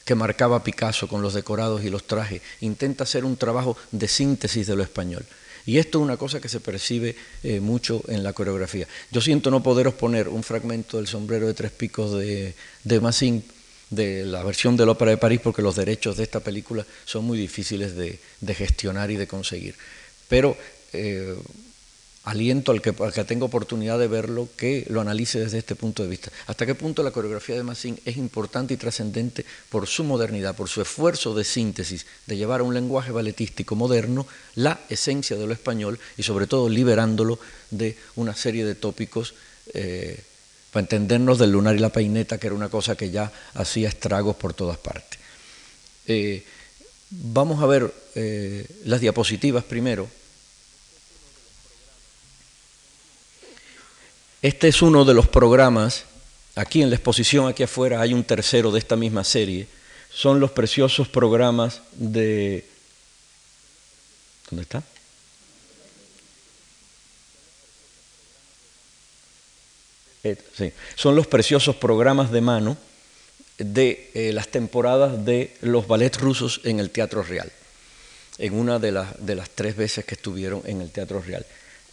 que marcaba Picasso con los decorados y los trajes. Intenta hacer un trabajo de síntesis de lo español. Y esto es una cosa que se percibe eh, mucho en la coreografía. Yo siento no poderos poner un fragmento del sombrero de tres picos de, de Massin, de la versión de la Ópera de París, porque los derechos de esta película son muy difíciles de, gestionar y de conseguir. Pero eh, aliento al que, al tenga oportunidad de verlo que lo analice desde este punto de vista. Hasta qué punto la coreografía de Massin es importante y trascendente por su modernidad, por su esfuerzo de síntesis, de llevar a un lenguaje balletístico moderno la esencia de lo español y sobre todo liberándolo de una serie de tópicos eh, para entendernos del lunar y la peineta, que era una cosa que ya hacía estragos por todas partes. Eh, vamos a ver las diapositivas primero. Este es uno de los programas, aquí en la exposición, aquí afuera hay un tercero de esta misma serie, son los preciosos programas de... ¿Dónde está? Son los preciosos programas de mano de eh, las temporadas de los ballets rusos en el Teatro Real, en una de, de las tres veces que estuvieron en el Teatro Real.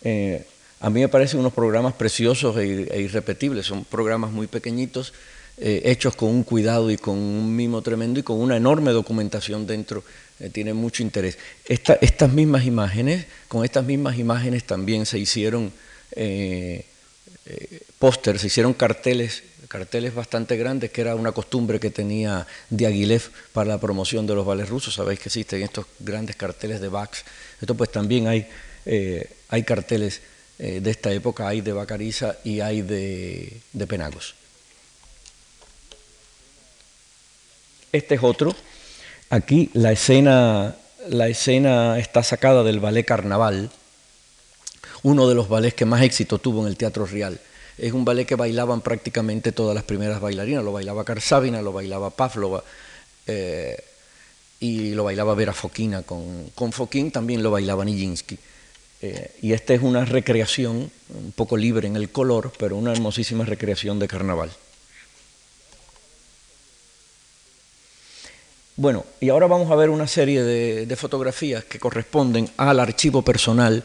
Eh, a mí me parecen unos programas preciosos e, e irrepetibles, son programas muy pequeñitos, eh, hechos con un cuidado y con un mimo tremendo y con una enorme documentación dentro, eh, tiene mucho interés. estas mismas imágenes, con estas mismas imágenes también se hicieron eh, pósters, se hicieron carteles, carteles bastante grandes, que era una costumbre que tenía Diaghilev para la promoción de los vales rusos. Sabéis que existen estos grandes carteles de Bax. Esto pues también hay, hay carteles de esta época, hay de Bacariza y hay de Penagos. Este es otro. Aquí la escena, la escena está sacada del ballet Carnaval, uno de los ballets que más éxito tuvo en el Teatro Real. Es un ballet que bailaban prácticamente todas las primeras bailarinas. Lo bailaba Karsavina, lo bailaba Pavlova eh, y lo bailaba Vera Foquina. Con, con Foquín también lo bailaba Nijinsky. Eh, y esta es una recreación, un poco libre en el color, pero una hermosísima recreación de carnaval. Bueno, y ahora vamos a ver una serie de, fotografías que corresponden al archivo personal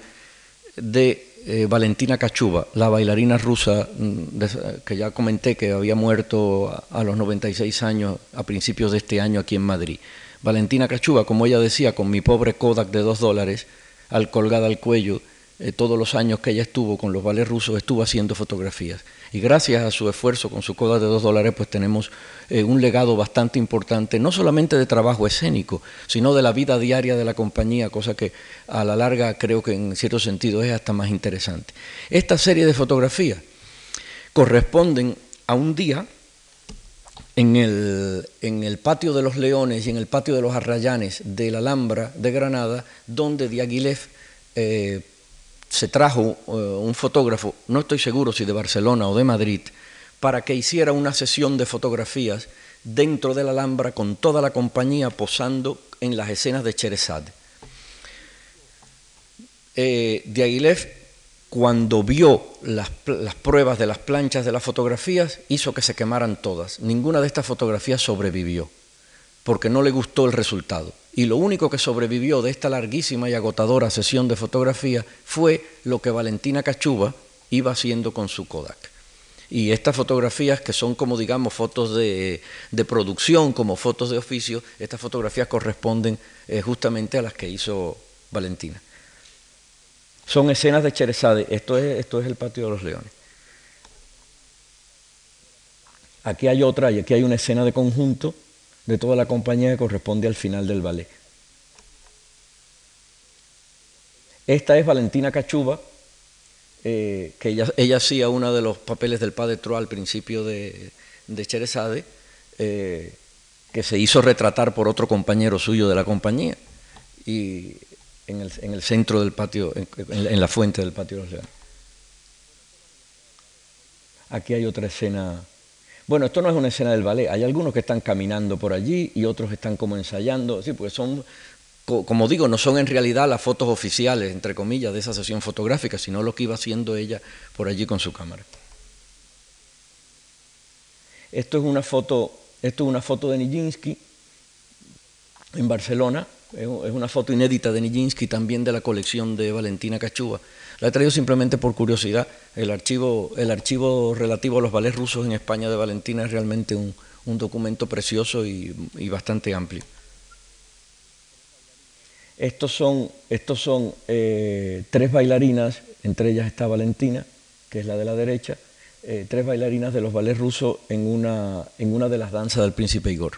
de eh, Valentina Kachuba, la bailarina rusa mm, que ya comenté que había muerto a, a, los 96 años a principios de este año aquí en Madrid. Valentina Kachuba, como ella decía, con mi pobre Kodak de dos dólares, al colgada al cuello, eh, todos los años que ella estuvo con los ballets rusos, estuvo haciendo fotografías. Y gracias a su esfuerzo con su coda de dos dólares, pues tenemos eh, un legado bastante importante, no solamente de trabajo escénico, sino de la vida diaria de la compañía, cosa que a la larga creo que en cierto sentido es hasta más interesante. Esta serie de fotografías corresponden a un día en el, patio de los Leones y en el patio de los Arrayanes de la Alhambra de Granada, donde Diaghilev eh, se trajo eh, un fotógrafo, no estoy seguro si de Barcelona o de Madrid, para que hiciera una sesión de fotografías dentro de la Alhambra con toda la compañía posando en las escenas de Cherezade. Eh, Diaghilev, cuando vio las, pruebas de las planchas de las fotografías, hizo que se quemaran todas. Ninguna de estas fotografías sobrevivió, porque no le gustó el resultado y lo único que sobrevivió de esta larguísima y agotadora sesión de fotografía fue lo que Valentina Cachuba iba haciendo con su Kodak. Y estas fotografías, que son como digamos fotos de, producción, como fotos de oficio, estas fotografías corresponden eh, justamente a las que hizo Valentina. Son escenas de Cherezade, esto es, esto es el patio de los leones. Aquí hay otra, y aquí hay una escena de conjunto de toda la compañía que corresponde al final del ballet. Esta es Valentina Cachuba, eh, que ella, hacía uno de los papeles del Padre Tro al principio de, de eh, que se hizo retratar por otro compañero suyo de la compañía, y en el, centro del patio, en, la fuente del patio de los Leones. Aquí hay otra escena bueno, esto no es una escena del ballet, hay algunos que están caminando por allí y otros están como ensayando, sí, porque son, como digo, no son en realidad las fotos oficiales, entre comillas, de esa sesión fotográfica, sino lo que iba haciendo ella por allí con su cámara. Esto es una foto, esto es una foto de Nijinsky en Barcelona, es una foto inédita de Nijinsky, también de la colección de Valentina Cachuba. La he traído simplemente por curiosidad. El archivo, el archivo relativo a los ballets rusos en España de Valentina es realmente un, documento precioso y, bastante amplio. Estos son, eh, tres bailarinas, entre ellas está Valentina, que es la de la derecha, eh, tres bailarinas de los ballets rusos en una de las danzas del príncipe Igor.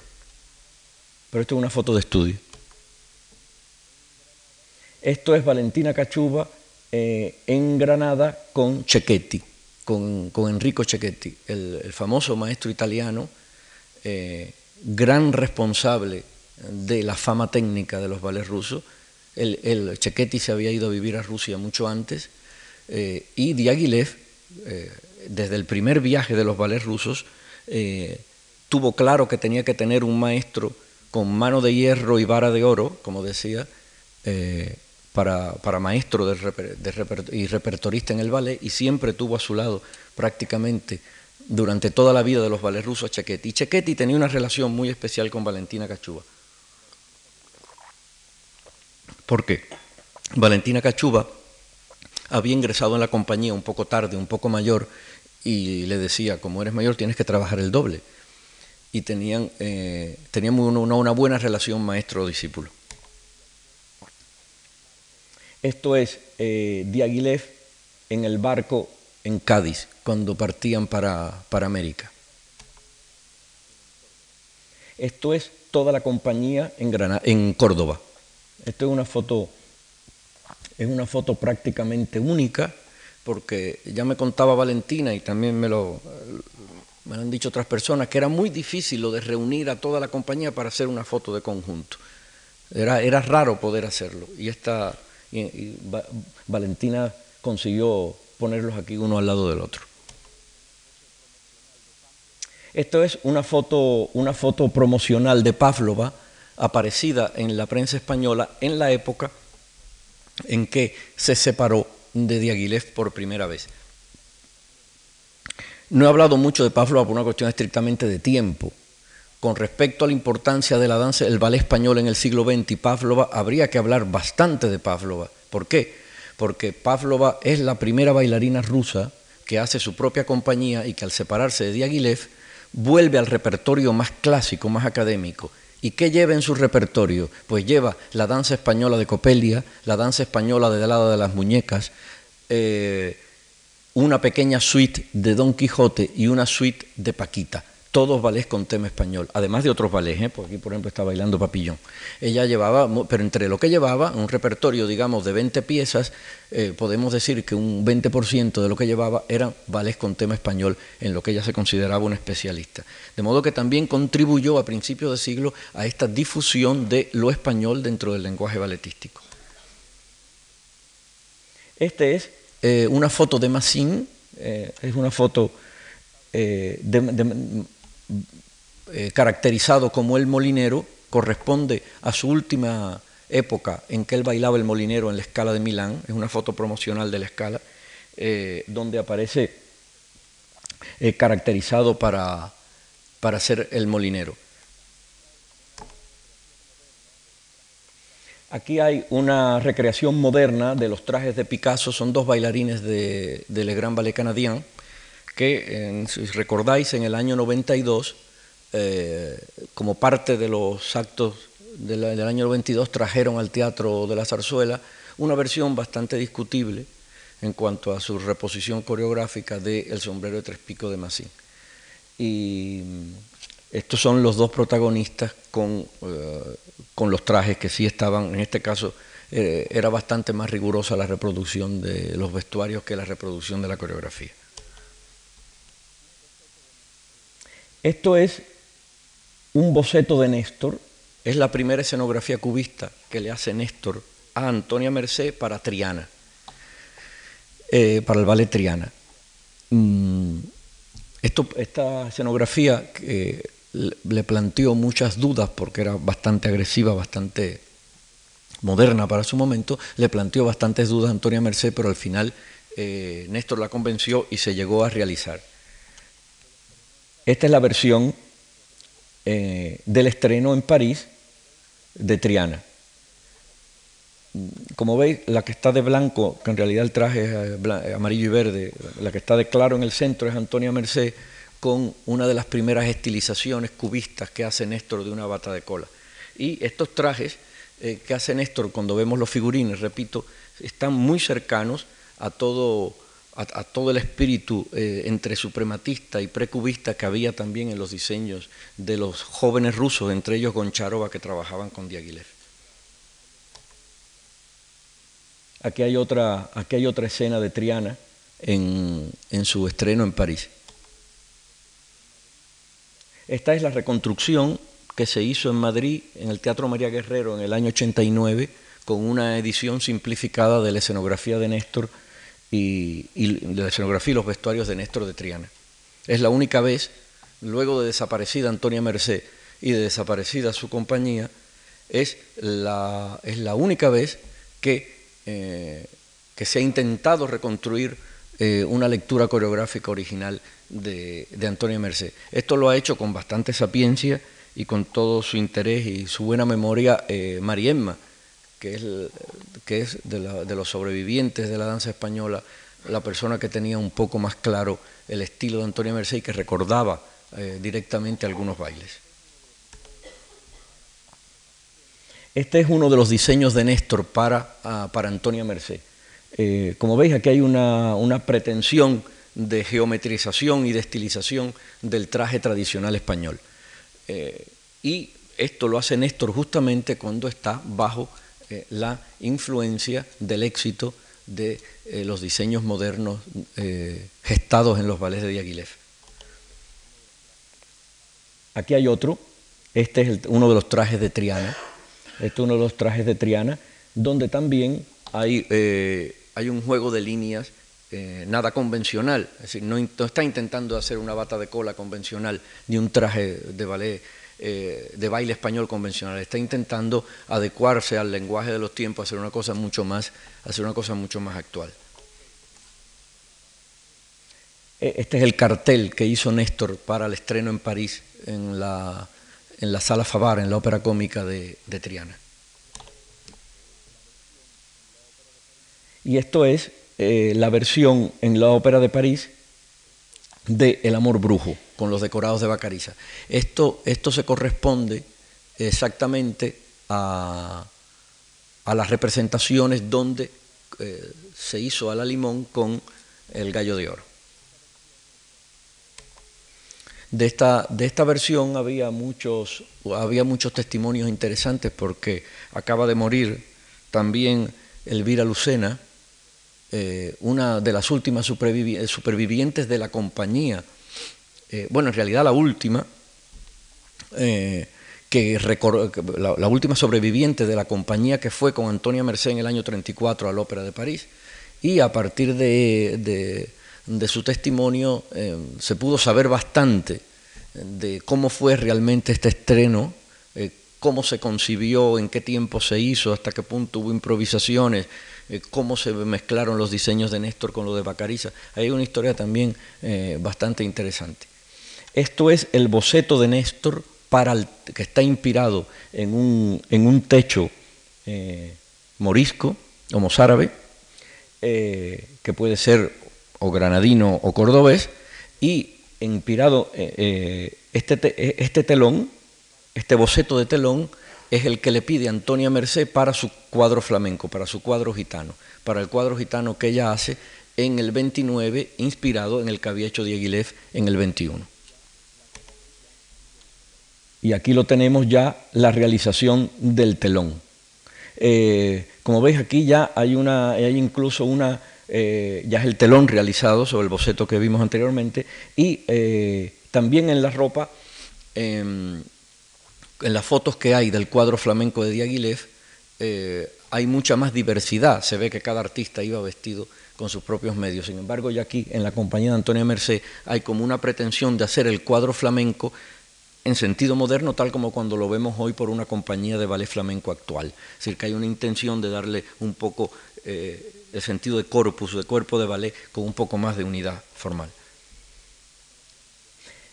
Pero esto es una foto de estudio. Esto es Valentina Cachuba eh, en Granada con Cecchetti, con, Enrico Cecchetti, el, famoso maestro italiano, eh, gran responsable de la fama técnica de los ballets rusos. El, el se había ido a vivir a Rusia mucho antes eh, y Diaghilev, desde el primer viaje de los ballets rusos, tuvo claro que tenía que tener un maestro con mano de hierro y vara de oro, como decía, para, maestro y repertorista en el ballet y siempre tuvo a su lado prácticamente durante toda la vida de los ballets rusos a Chequetti. Y Chequetti tenía una relación muy especial con Valentina Cachuba. ¿Por qué? Valentina Cachuba había ingresado en la compañía un poco tarde, un poco mayor, y le decía, como eres mayor tienes que trabajar el doble. Y tenían, eh, tenían una, buena relación maestro-discípulo. Esto es eh, en el barco en Cádiz, cuando partían para, para América. Esto es toda la compañía en, en Córdoba. Esto es una foto, es una foto prácticamente única porque ya me contaba Valentina y también me lo, me han dicho otras personas, que era muy difícil lo de reunir a toda la compañía para hacer una foto de conjunto. Era, era raro poder hacerlo. Y esta Valentina consiguió ponerlos aquí uno al lado del otro. Esto es una foto, una foto promocional de Pavlova aparecida en la prensa española en la época en que se separó de Diaghilev por primera vez. No he hablado mucho de Pavlova por una cuestión estrictamente de tiempo. Con respecto a la importancia de la danza, el ballet español en el siglo XX y Pavlova, habría que hablar bastante de Pavlova. ¿Por qué? Porque Pavlova es la primera bailarina rusa que hace su propia compañía y que al separarse de Diaghilev vuelve al repertorio más clásico, más académico. ¿Y qué lleva en su repertorio? Pues lleva la danza española de Copelia, la danza española de Lado de las Muñecas, eh, una pequeña suite de Don Quijote y una suite de Paquita todos ballets con tema español, además de otros ballets, ¿eh? porque aquí por ejemplo está bailando Papillón. Ella llevaba, pero entre lo que llevaba, un repertorio, digamos, de 20 piezas, eh, podemos decir que un 20% de lo que llevaba eran ballets con tema español, en lo que ella se consideraba una especialista. De modo que también contribuyó a principios de siglo a esta difusión de lo español dentro del lenguaje balletístico. Este es eh, una foto de Massin, es una foto de, eh, caracterizado como el molinero, corresponde a su última época en que él bailaba el molinero en la escala de Milán, es una foto promocional de la escala, eh, donde aparece eh, caracterizado para, para ser el molinero. Aquí hay una recreación moderna de los trajes de Picasso, son dos bailarines de, de Le Grand Ballet Canadien, que, si recordáis, en el año 92, eh, como parte de los actos del, año 92, trajeron al Teatro de la Zarzuela una versión bastante discutible en cuanto a su reposición coreográfica de El sombrero de tres picos de Massín. Y estos son los dos protagonistas con, eh, con los trajes que sí estaban, en este caso eh, era bastante más rigurosa la reproducción de los vestuarios que la reproducción de la coreografía. Esto es un boceto de Néstor, es la primera escenografía cubista que le hace Néstor a Antonia Merced para Triana, eh, para el ballet Triana. Mm, esta escenografía que le planteó muchas dudas porque era bastante agresiva, bastante moderna para su momento, le planteó bastantes dudas a Antonia Merced, pero al final eh, Néstor la convenció y se llegó a realizar. Esta es la versión eh, del estreno en París de Triana. Como veis, la que está de blanco, que en realidad el traje es eh, eh, amarillo y verde, la que está de claro en el centro es Antonia Merced, con una de las primeras estilizaciones cubistas que hace Néstor de una bata de cola. Y estos trajes que hace Néstor cuando vemos los figurines, repito, están muy cercanos a todo a, todo el espíritu eh, entre suprematista y precubista que había también en los diseños de los jóvenes rusos, entre ellos Goncharova, que trabajaban con Diaghilev. Aquí hay otra, aquí hay otra escena de Triana en, en su estreno en París. Esta es la reconstrucción que se hizo en Madrid, en el Teatro María Guerrero, en el año 89, con una edición simplificada de la escenografía de Néstor y, la escenografía y los vestuarios de Néstor de Triana. Es la única vez, luego de desaparecida Antonia Merced y de desaparecida su compañía, es la, es la única vez que eh, que se ha intentado reconstruir eh, una lectura coreográfica original de, de Antonio Merced. Esto lo ha hecho con bastante sapiencia y con todo su interés y su buena memoria eh, Mariemma, que es, que es de, los sobrevivientes de la danza española, la persona que tenía un poco más claro el estilo de Antonio Merced y que recordaba eh, directamente algunos bailes. Este es uno de los diseños de Néstor para, ah, para Antonia Merced. Eh, como veis, aquí hay una, una pretensión de geometrización y de estilización del traje tradicional español. Eh, y esto lo hace Néstor justamente cuando está bajo eh, la influencia del éxito de eh, los diseños modernos gestados en los ballets de Diaghilev. Aquí hay otro, este es uno de los trajes de Triana, este es uno de los trajes de Triana, donde también hay, hay un juego de líneas eh, nada convencional, es decir, no, está intentando hacer una bata de cola convencional ni un traje de ballet, eh, de baile español convencional, está intentando adecuarse al lenguaje de los tiempos, hacer una cosa mucho más, hacer una cosa mucho más actual. E, este es el cartel que hizo Néstor para el estreno en París, en la, en la sala Favar, en la ópera cómica de Triana. Y esto es eh, la versión en la Ópera de París de El amor brujo, con los decorados de Bacariza. Esto, esto se corresponde exactamente a, a las representaciones donde eh, se hizo a la limón con el gallo de oro. De esta, de esta versión había muchos, había muchos testimonios interesantes porque acaba de morir también Elvira Lucena, eh, una de las últimas supervivientes de la compañía, eh, bueno, en realidad la última, eh, que la, última sobreviviente de la compañía que fue con Antonia Merced en el año 34 al Ópera de París, y a partir de, de su testimonio se pudo saber bastante de cómo fue realmente este estreno, cómo se concibió, en qué tiempo se hizo, hasta qué punto hubo improvisaciones, eh, cómo se mezclaron los diseños de Néstor con los de Bacariza. Hay una historia también eh, bastante interesante. Esto es el boceto de Néstor para que está inspirado en un, techo eh, morisco o mozárabe, que puede ser o granadino o cordobés, y inspirado este, este telón, este boceto de telón, es el que le pide Antonia Merced para su cuadro flamenco, para su cuadro gitano, para el cuadro gitano que ella hace en el 29, inspirado en el que había hecho Dieguilev en el 21. Y aquí lo tenemos ya la realización del telón. Eh, como veis aquí ya hay, una, hay incluso una, eh, ya es el telón realizado sobre el boceto que vimos anteriormente y eh, también en la ropa em, en las fotos que hay del cuadro flamenco de Diaghilev hay mucha más diversidad. Se ve que cada artista iba vestido con sus propios medios. Sin embargo, ya aquí en la compañía de Antonia Merced hay como una pretensión de hacer el cuadro flamenco en sentido moderno, tal como cuando lo vemos hoy por una compañía de ballet flamenco actual. Es decir, que hay una intención de darle un poco eh, el sentido de corpus, de cuerpo de ballet, con un poco más de unidad formal.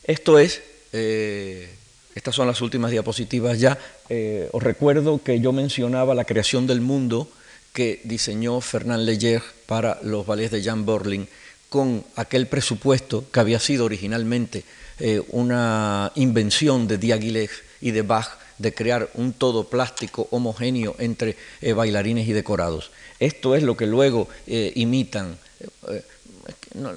Esto es eh, estas son las últimas diapositivas ya. Eh, os recuerdo que yo mencionaba la creación del mundo que diseñó Fernand Leger para los ballets de Jan Borling con aquel presupuesto que había sido originalmente eh, una invención de Diaghilev y de Bach de crear un todo plástico homogéneo entre eh, bailarines y decorados. Esto es lo que luego imitan,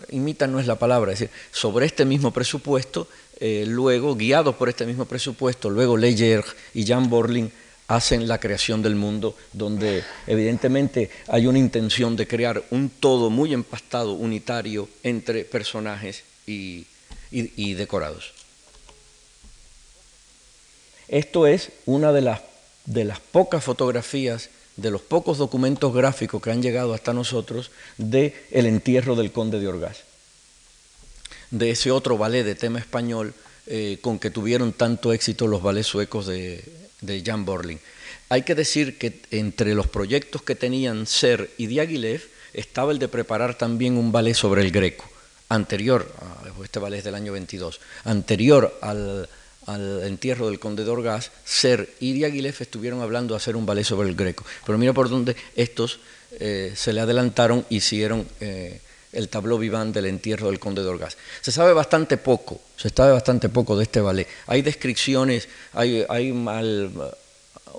imitan no es la palabra, es decir, sobre este mismo presupuesto eh, luego, guiados por este mismo presupuesto, luego Leyer y Jan Borling hacen la creación del mundo, donde evidentemente hay una intención de crear un todo muy empastado, unitario, entre personajes y, decorados. Esto es una de las, de las pocas fotografías, de los pocos documentos gráficos que han llegado hasta nosotros de el entierro del conde de Orgaz de ese otro ballet de tema español eh, con que tuvieron tanto éxito los ballets suecos de, Jan Borling. Hay que decir que entre los proyectos que tenían Ser y Diaghilev estaba el de preparar también un ballet sobre el Greco, anterior, este ballet del año 22, anterior al, entierro del conde de Ser y Diaghilev estuvieron hablando de hacer un ballet sobre el Greco. Pero mira por dónde estos eh, se le adelantaron, hicieron eh, el tableau vivant del entierro del conde de. Se sabe bastante poco, se sabe bastante poco de este ballet. Hay descripciones, hay mal,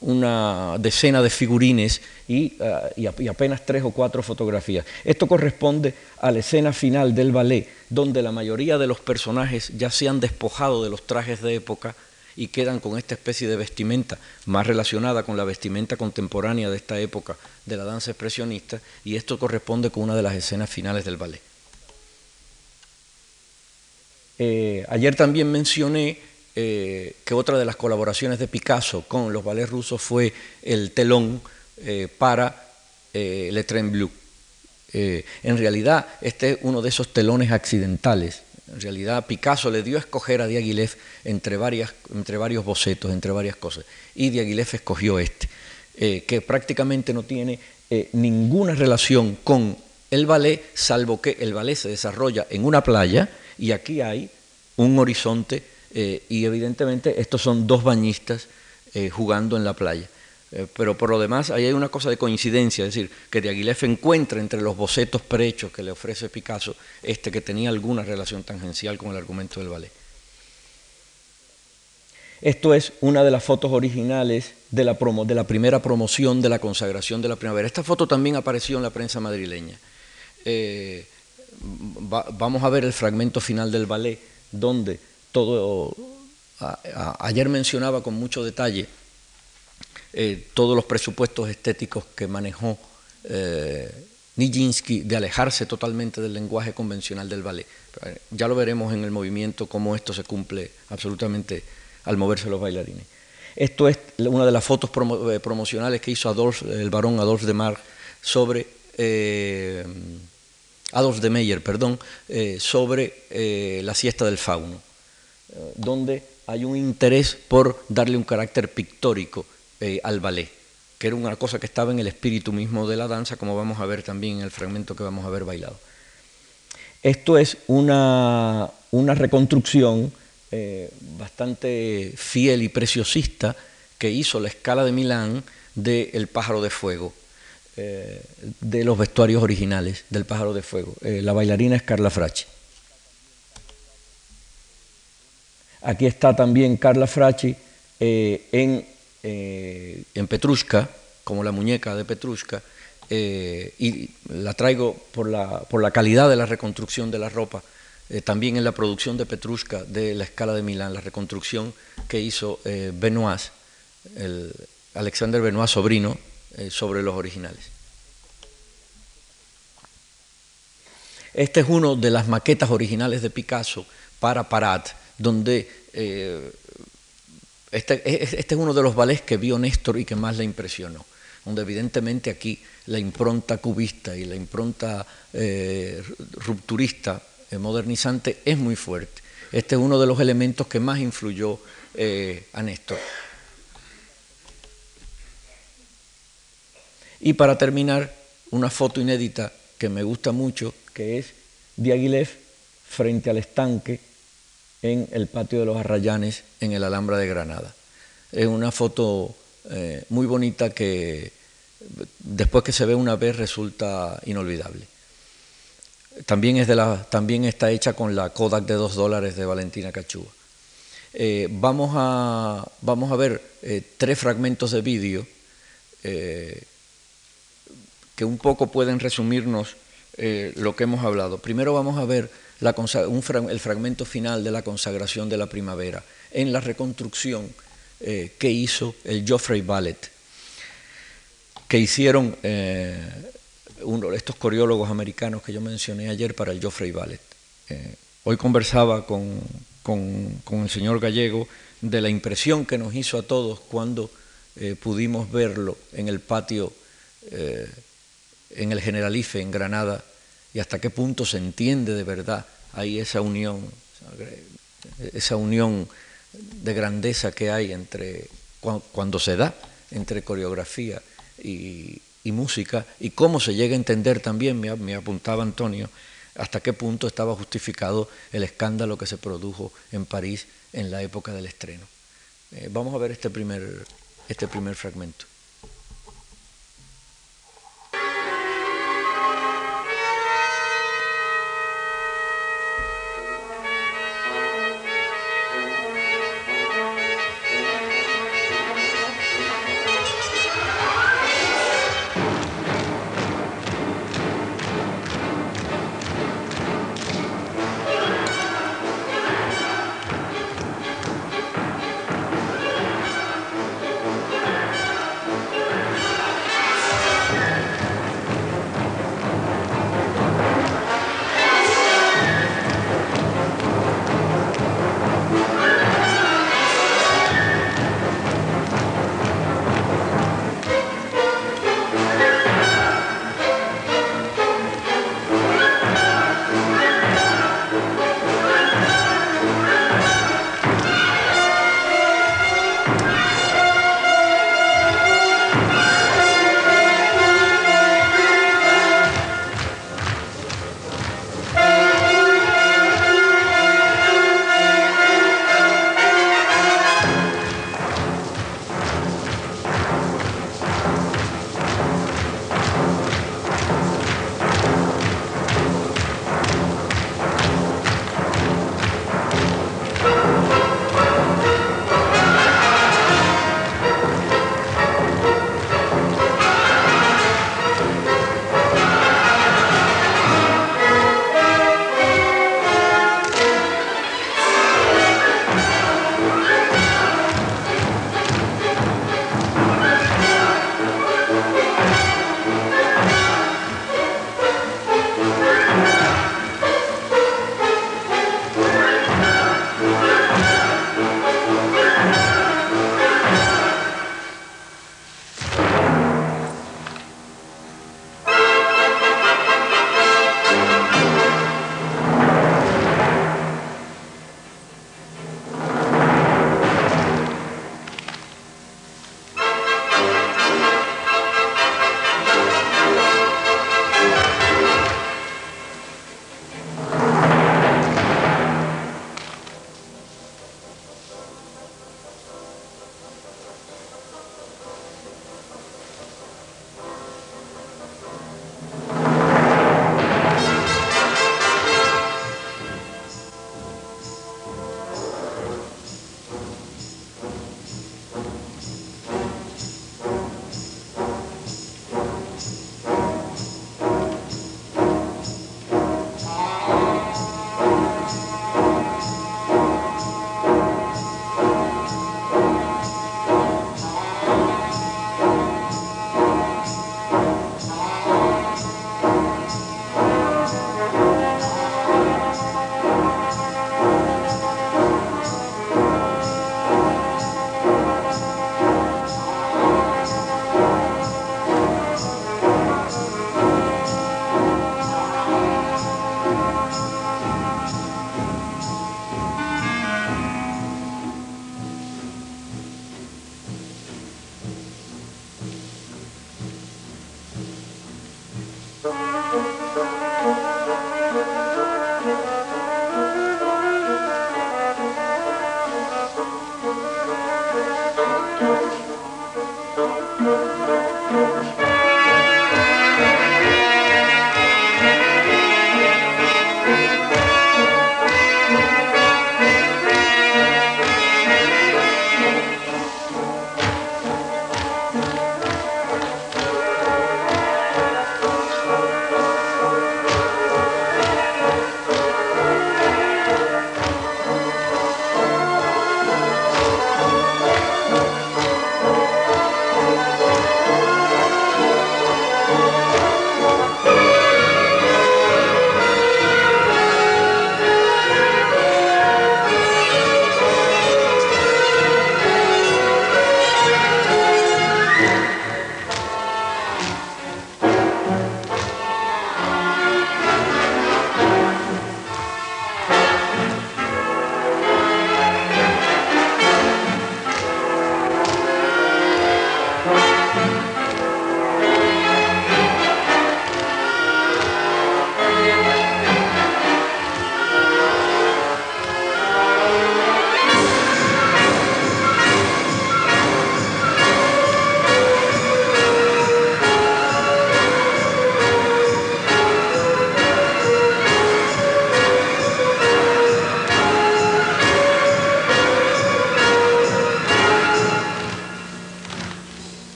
una decena de figurines y, eh, y, apenas tres o cuatro fotografías. Esto corresponde a la escena final del ballet, donde la mayoría de los personajes ya se han despojado de los trajes de época y quedan con esta especie de vestimenta más relacionada con la vestimenta contemporánea de esta época de la danza expresionista, y esto corresponde con una de las escenas finales del ballet. Eh, ayer también mencioné eh, que otra de las colaboraciones de Picasso con los ballets rusos fue el telón eh, para eh, Le Train Bleu. en realidad, este es uno de esos telones accidentales. En realidad, Picasso le dio a escoger a Diaghilev entre, varias, entre varios bocetos, entre varias cosas, y Diaghilev escogió este, que prácticamente no tiene ninguna relación con el ballet, salvo que el ballet se desarrolla en una playa y aquí hay un horizonte eh, y evidentemente estos son dos bañistas eh, jugando en la playa. Eh, pero por lo demás, ahí hay una cosa de coincidencia, es decir, que de Aguilef encuentra entre los bocetos prehechos que le ofrece Picasso este que tenía alguna relación tangencial con el argumento del ballet. Esto es una de las fotos originales de la, promo, de la primera promoción de la consagración de la primavera. Esta foto también apareció en la prensa madrileña. vamos a ver el fragmento final del ballet, donde todo, ayer mencionaba con mucho detalle eh, todos los presupuestos estéticos que manejó eh, Nijinsky de alejarse totalmente del lenguaje convencional del ballet. Eh, ya lo veremos en el movimiento cómo esto se cumple absolutamente al moverse los bailarines. Esto es una de las fotos promocionales que hizo el barón Adolf de Mar sobre Adolf de Meyer, perdón, sobre la siesta del fauno donde hay un interés por darle un carácter pictórico eh, al ballet, que era una cosa que estaba en el espíritu mismo de la danza, como vamos a ver también en el fragmento que vamos a ver bailado. Esto es una, reconstrucción eh, bastante fiel y preciosista que hizo la escala de Milán de El pájaro de fuego, eh, de los vestuarios originales del pájaro de fuego. la bailarina es Carla Fracci. Aquí está también Carla Fracci eh, en, eh, en, Petrushka, como la muñeca de Petrushka, eh, y la traigo por la, por la, calidad de la reconstrucción de la ropa, también en la producción de Petrushka de la escala de Milán, la reconstrucción que hizo Benoit, el Alexander Benoit sobrino, sobre los originales. Este es uno de las maquetas originales de Picasso para Parat, donde eh, este, este, es uno de los ballets que vio Néstor y que más le impresionó, donde evidentemente aquí la impronta cubista y la impronta eh, rupturista, eh, modernizante, es muy fuerte. Este es uno de los elementos que más influyó a Néstor. Y para terminar, una foto inédita que me gusta mucho, que es Diaghilev frente al estanque en el patio de los Arrayanes, en el Alhambra de Granada. Es una foto eh, muy bonita que después que se ve una vez resulta inolvidable. También, es de la, también está hecha con la Kodak de dos dólares de Valentina Cachúa. Eh, vamos, a, vamos a ver eh, tres fragmentos de vídeo que un poco pueden resumirnos lo que hemos hablado. Primero vamos a ver el fragmento final de la consagración de la primavera, en la reconstrucción eh, que hizo el Geoffrey Ballet, que hicieron eh, uno, estos coreólogos americanos que yo mencioné ayer para el Geoffrey Ballet. Eh, hoy conversaba con, el señor Gallego de la impresión que nos hizo a todos cuando pudimos verlo en el patio, en el Generalife, en Granada, y hasta qué punto se entiende de verdad ahí esa unión, esa unión de grandeza que hay entre cuando se da entre coreografía y, música y cómo se llega a entender también, me, apuntaba Antonio, hasta qué punto estaba justificado el escándalo que se produjo en París en la época del estreno. Eh, vamos a ver este primer, este primer fragmento.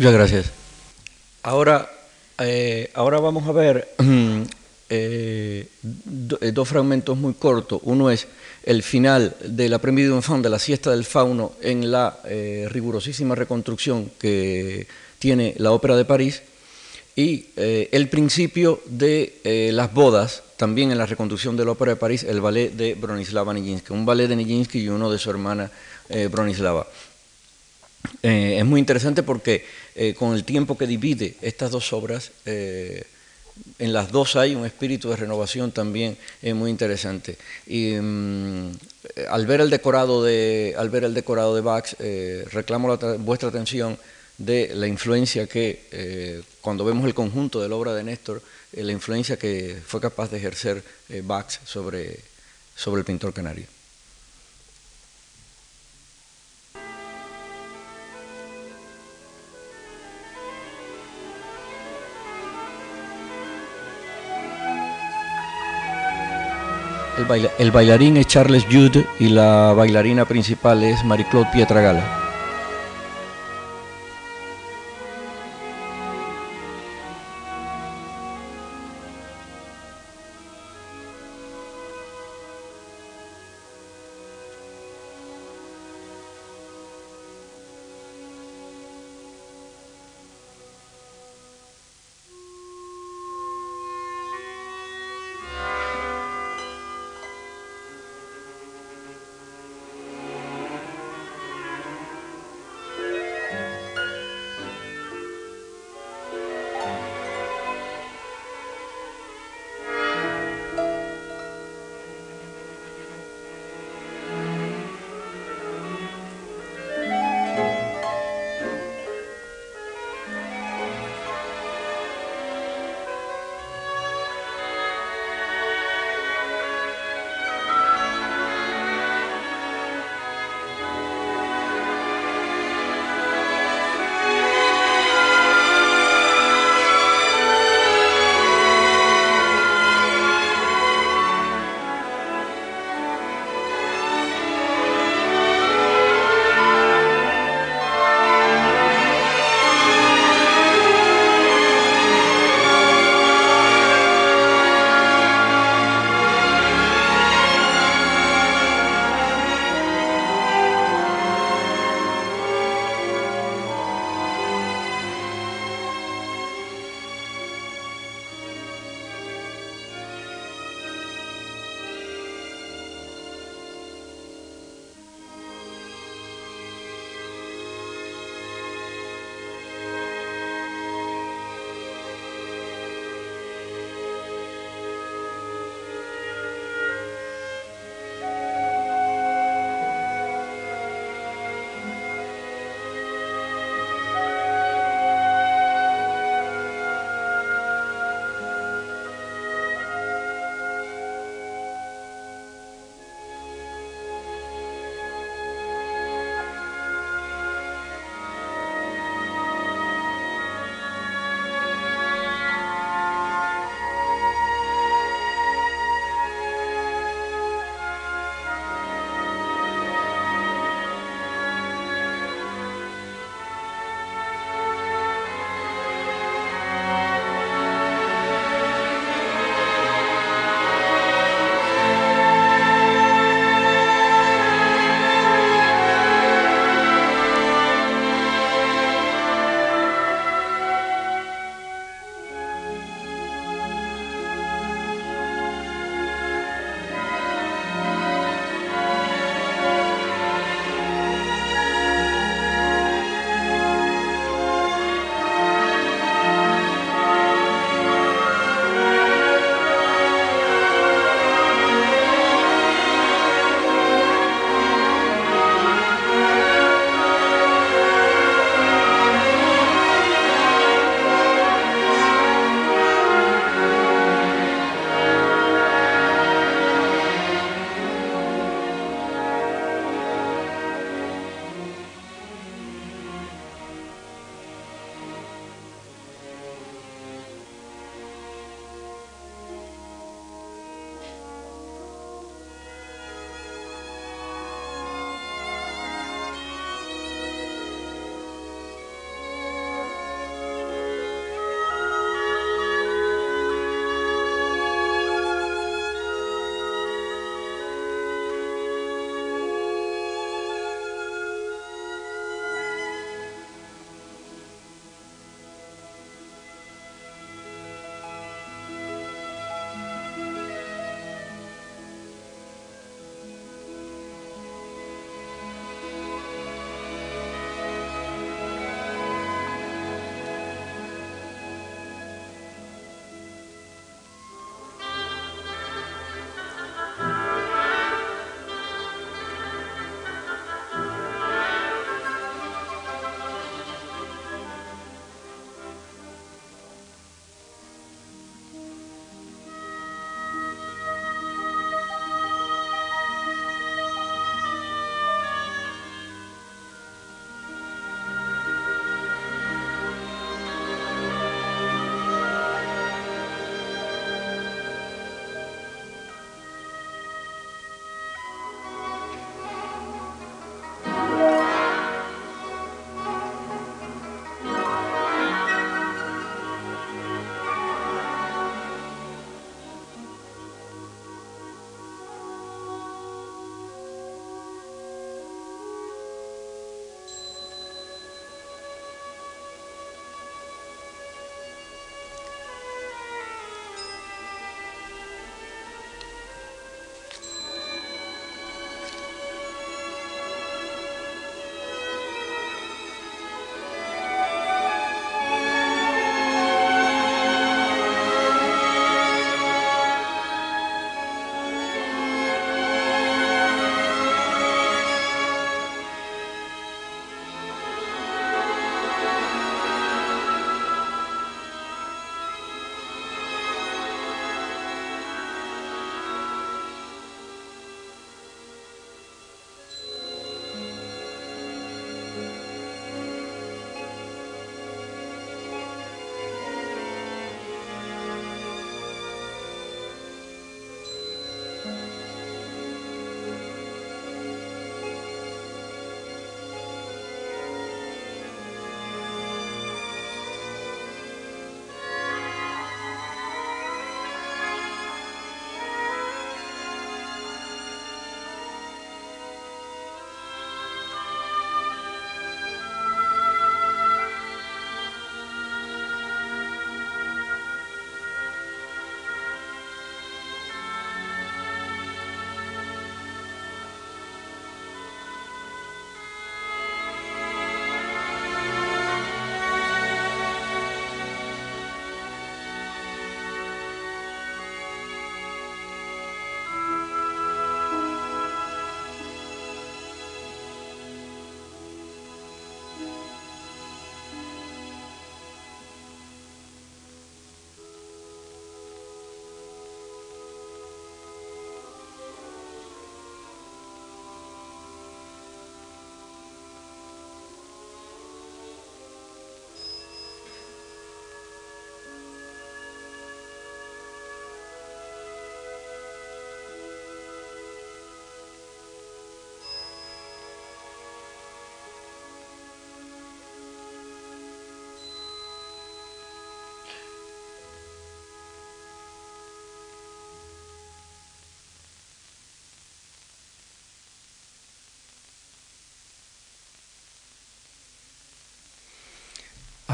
Muchas gracias. Ahora, eh, ahora vamos a ver eh, eh, dos fragmentos muy cortos. Uno es el final de la Premio de Enfant de la siesta del fauno en la rigurosísima reconstrucción que tiene la Ópera de París y el principio de las bodas, también en la reconstrucción de la Ópera de París, el ballet de Bronislava Nijinsky, un ballet de Nijinsky y uno de su hermana Bronislava. Es muy interesante porque eh, con el tiempo que divide estas dos obras, eh, en las dos hay un espíritu de renovación también eh, muy interesante. Y mm, al ver el decorado de, al ver el decorado de Bax, reclamo vuestra atención de la influencia que, cuando vemos el conjunto de la obra de Néstor, la influencia que fue capaz de ejercer Bax sobre, sobre el pintor canario. El, bailarín es Charles Jude y la bailarina principal es Marie-Claude Pietragala.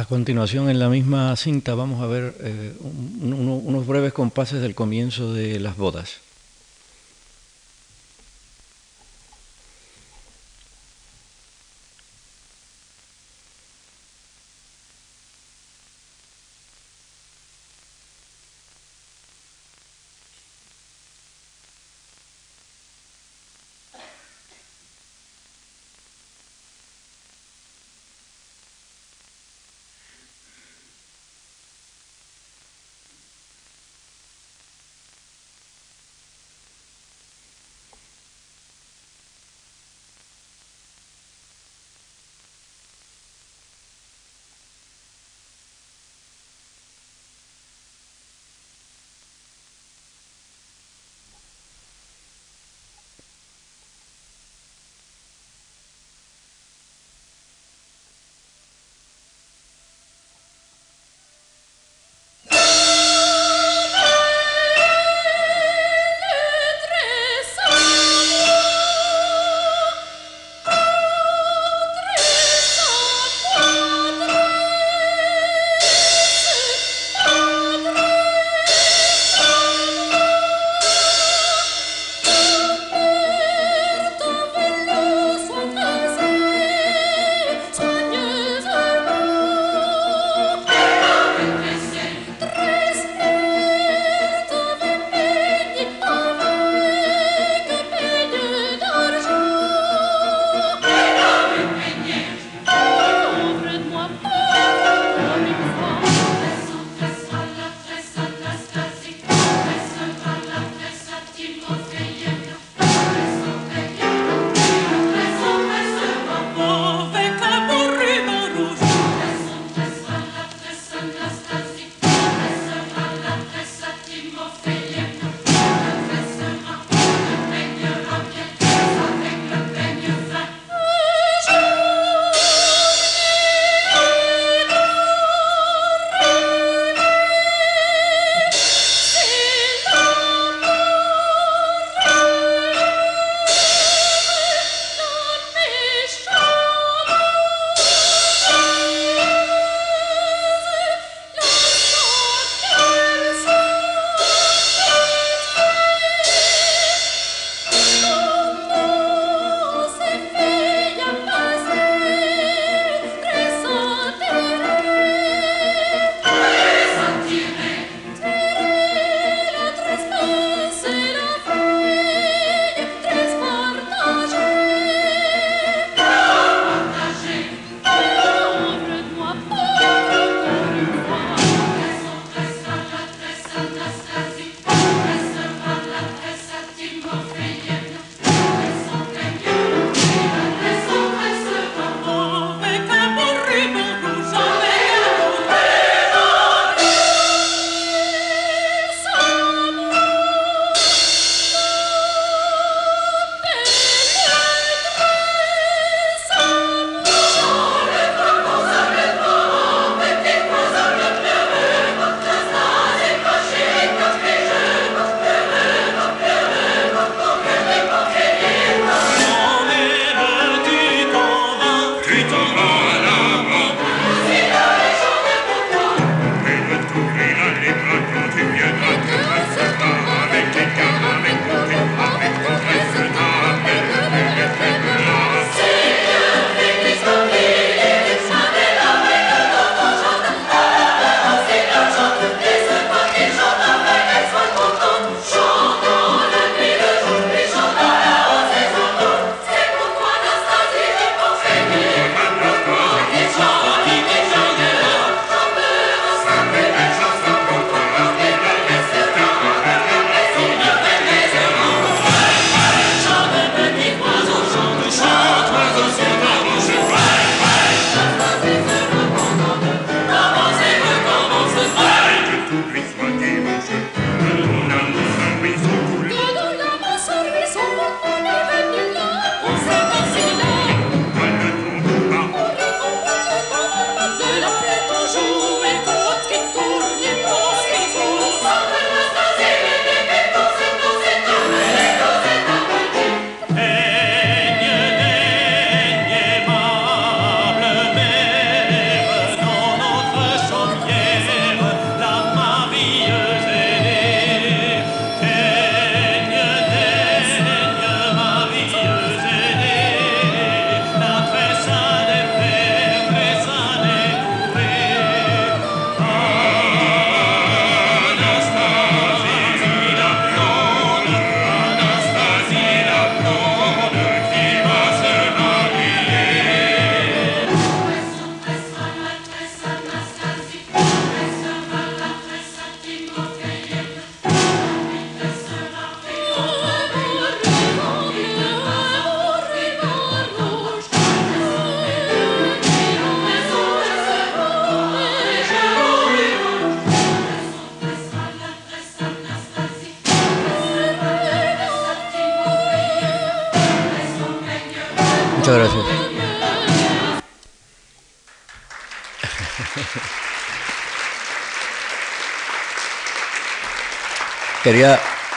Continuación, en la misma cinta, vamos a ver eh, un, uno, unos breves compases del comienzo de las bodas.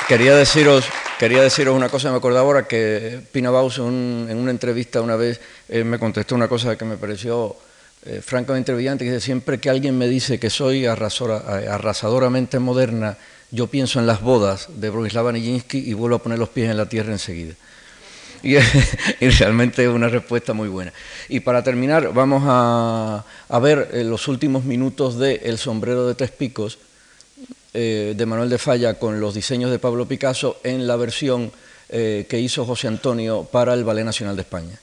Quería, deciros, quería deciros una cosa, me acordaba ahora que Pina Baus en, una entrevista una vez eh, me contestó una cosa que me pareció eh, francamente brillante, que dice, siempre que alguien me dice que soy arrasadoramente moderna, yo pienso en las bodas de Bronislava Nijinsky y vuelvo a poner los pies en la tierra enseguida. Y, realmente es una respuesta muy buena. Y para terminar, vamos a, ver eh, los últimos minutos de El sombrero de tres picos, eh, de Manuel de Falla con los diseños de Pablo Picasso en la versión eh, que hizo José Antonio para el Ballet Nacional de España.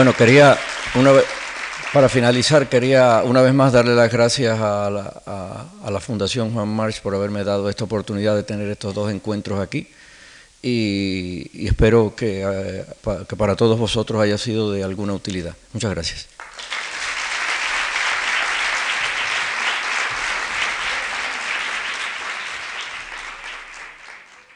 Bueno, quería, una vez, para finalizar, quería una vez más darle las gracias a la, Fundación Juan March por haberme dado esta oportunidad de tener estos dos encuentros aquí y, espero que, eh, que para todos vosotros haya sido de alguna utilidad. Muchas gracias.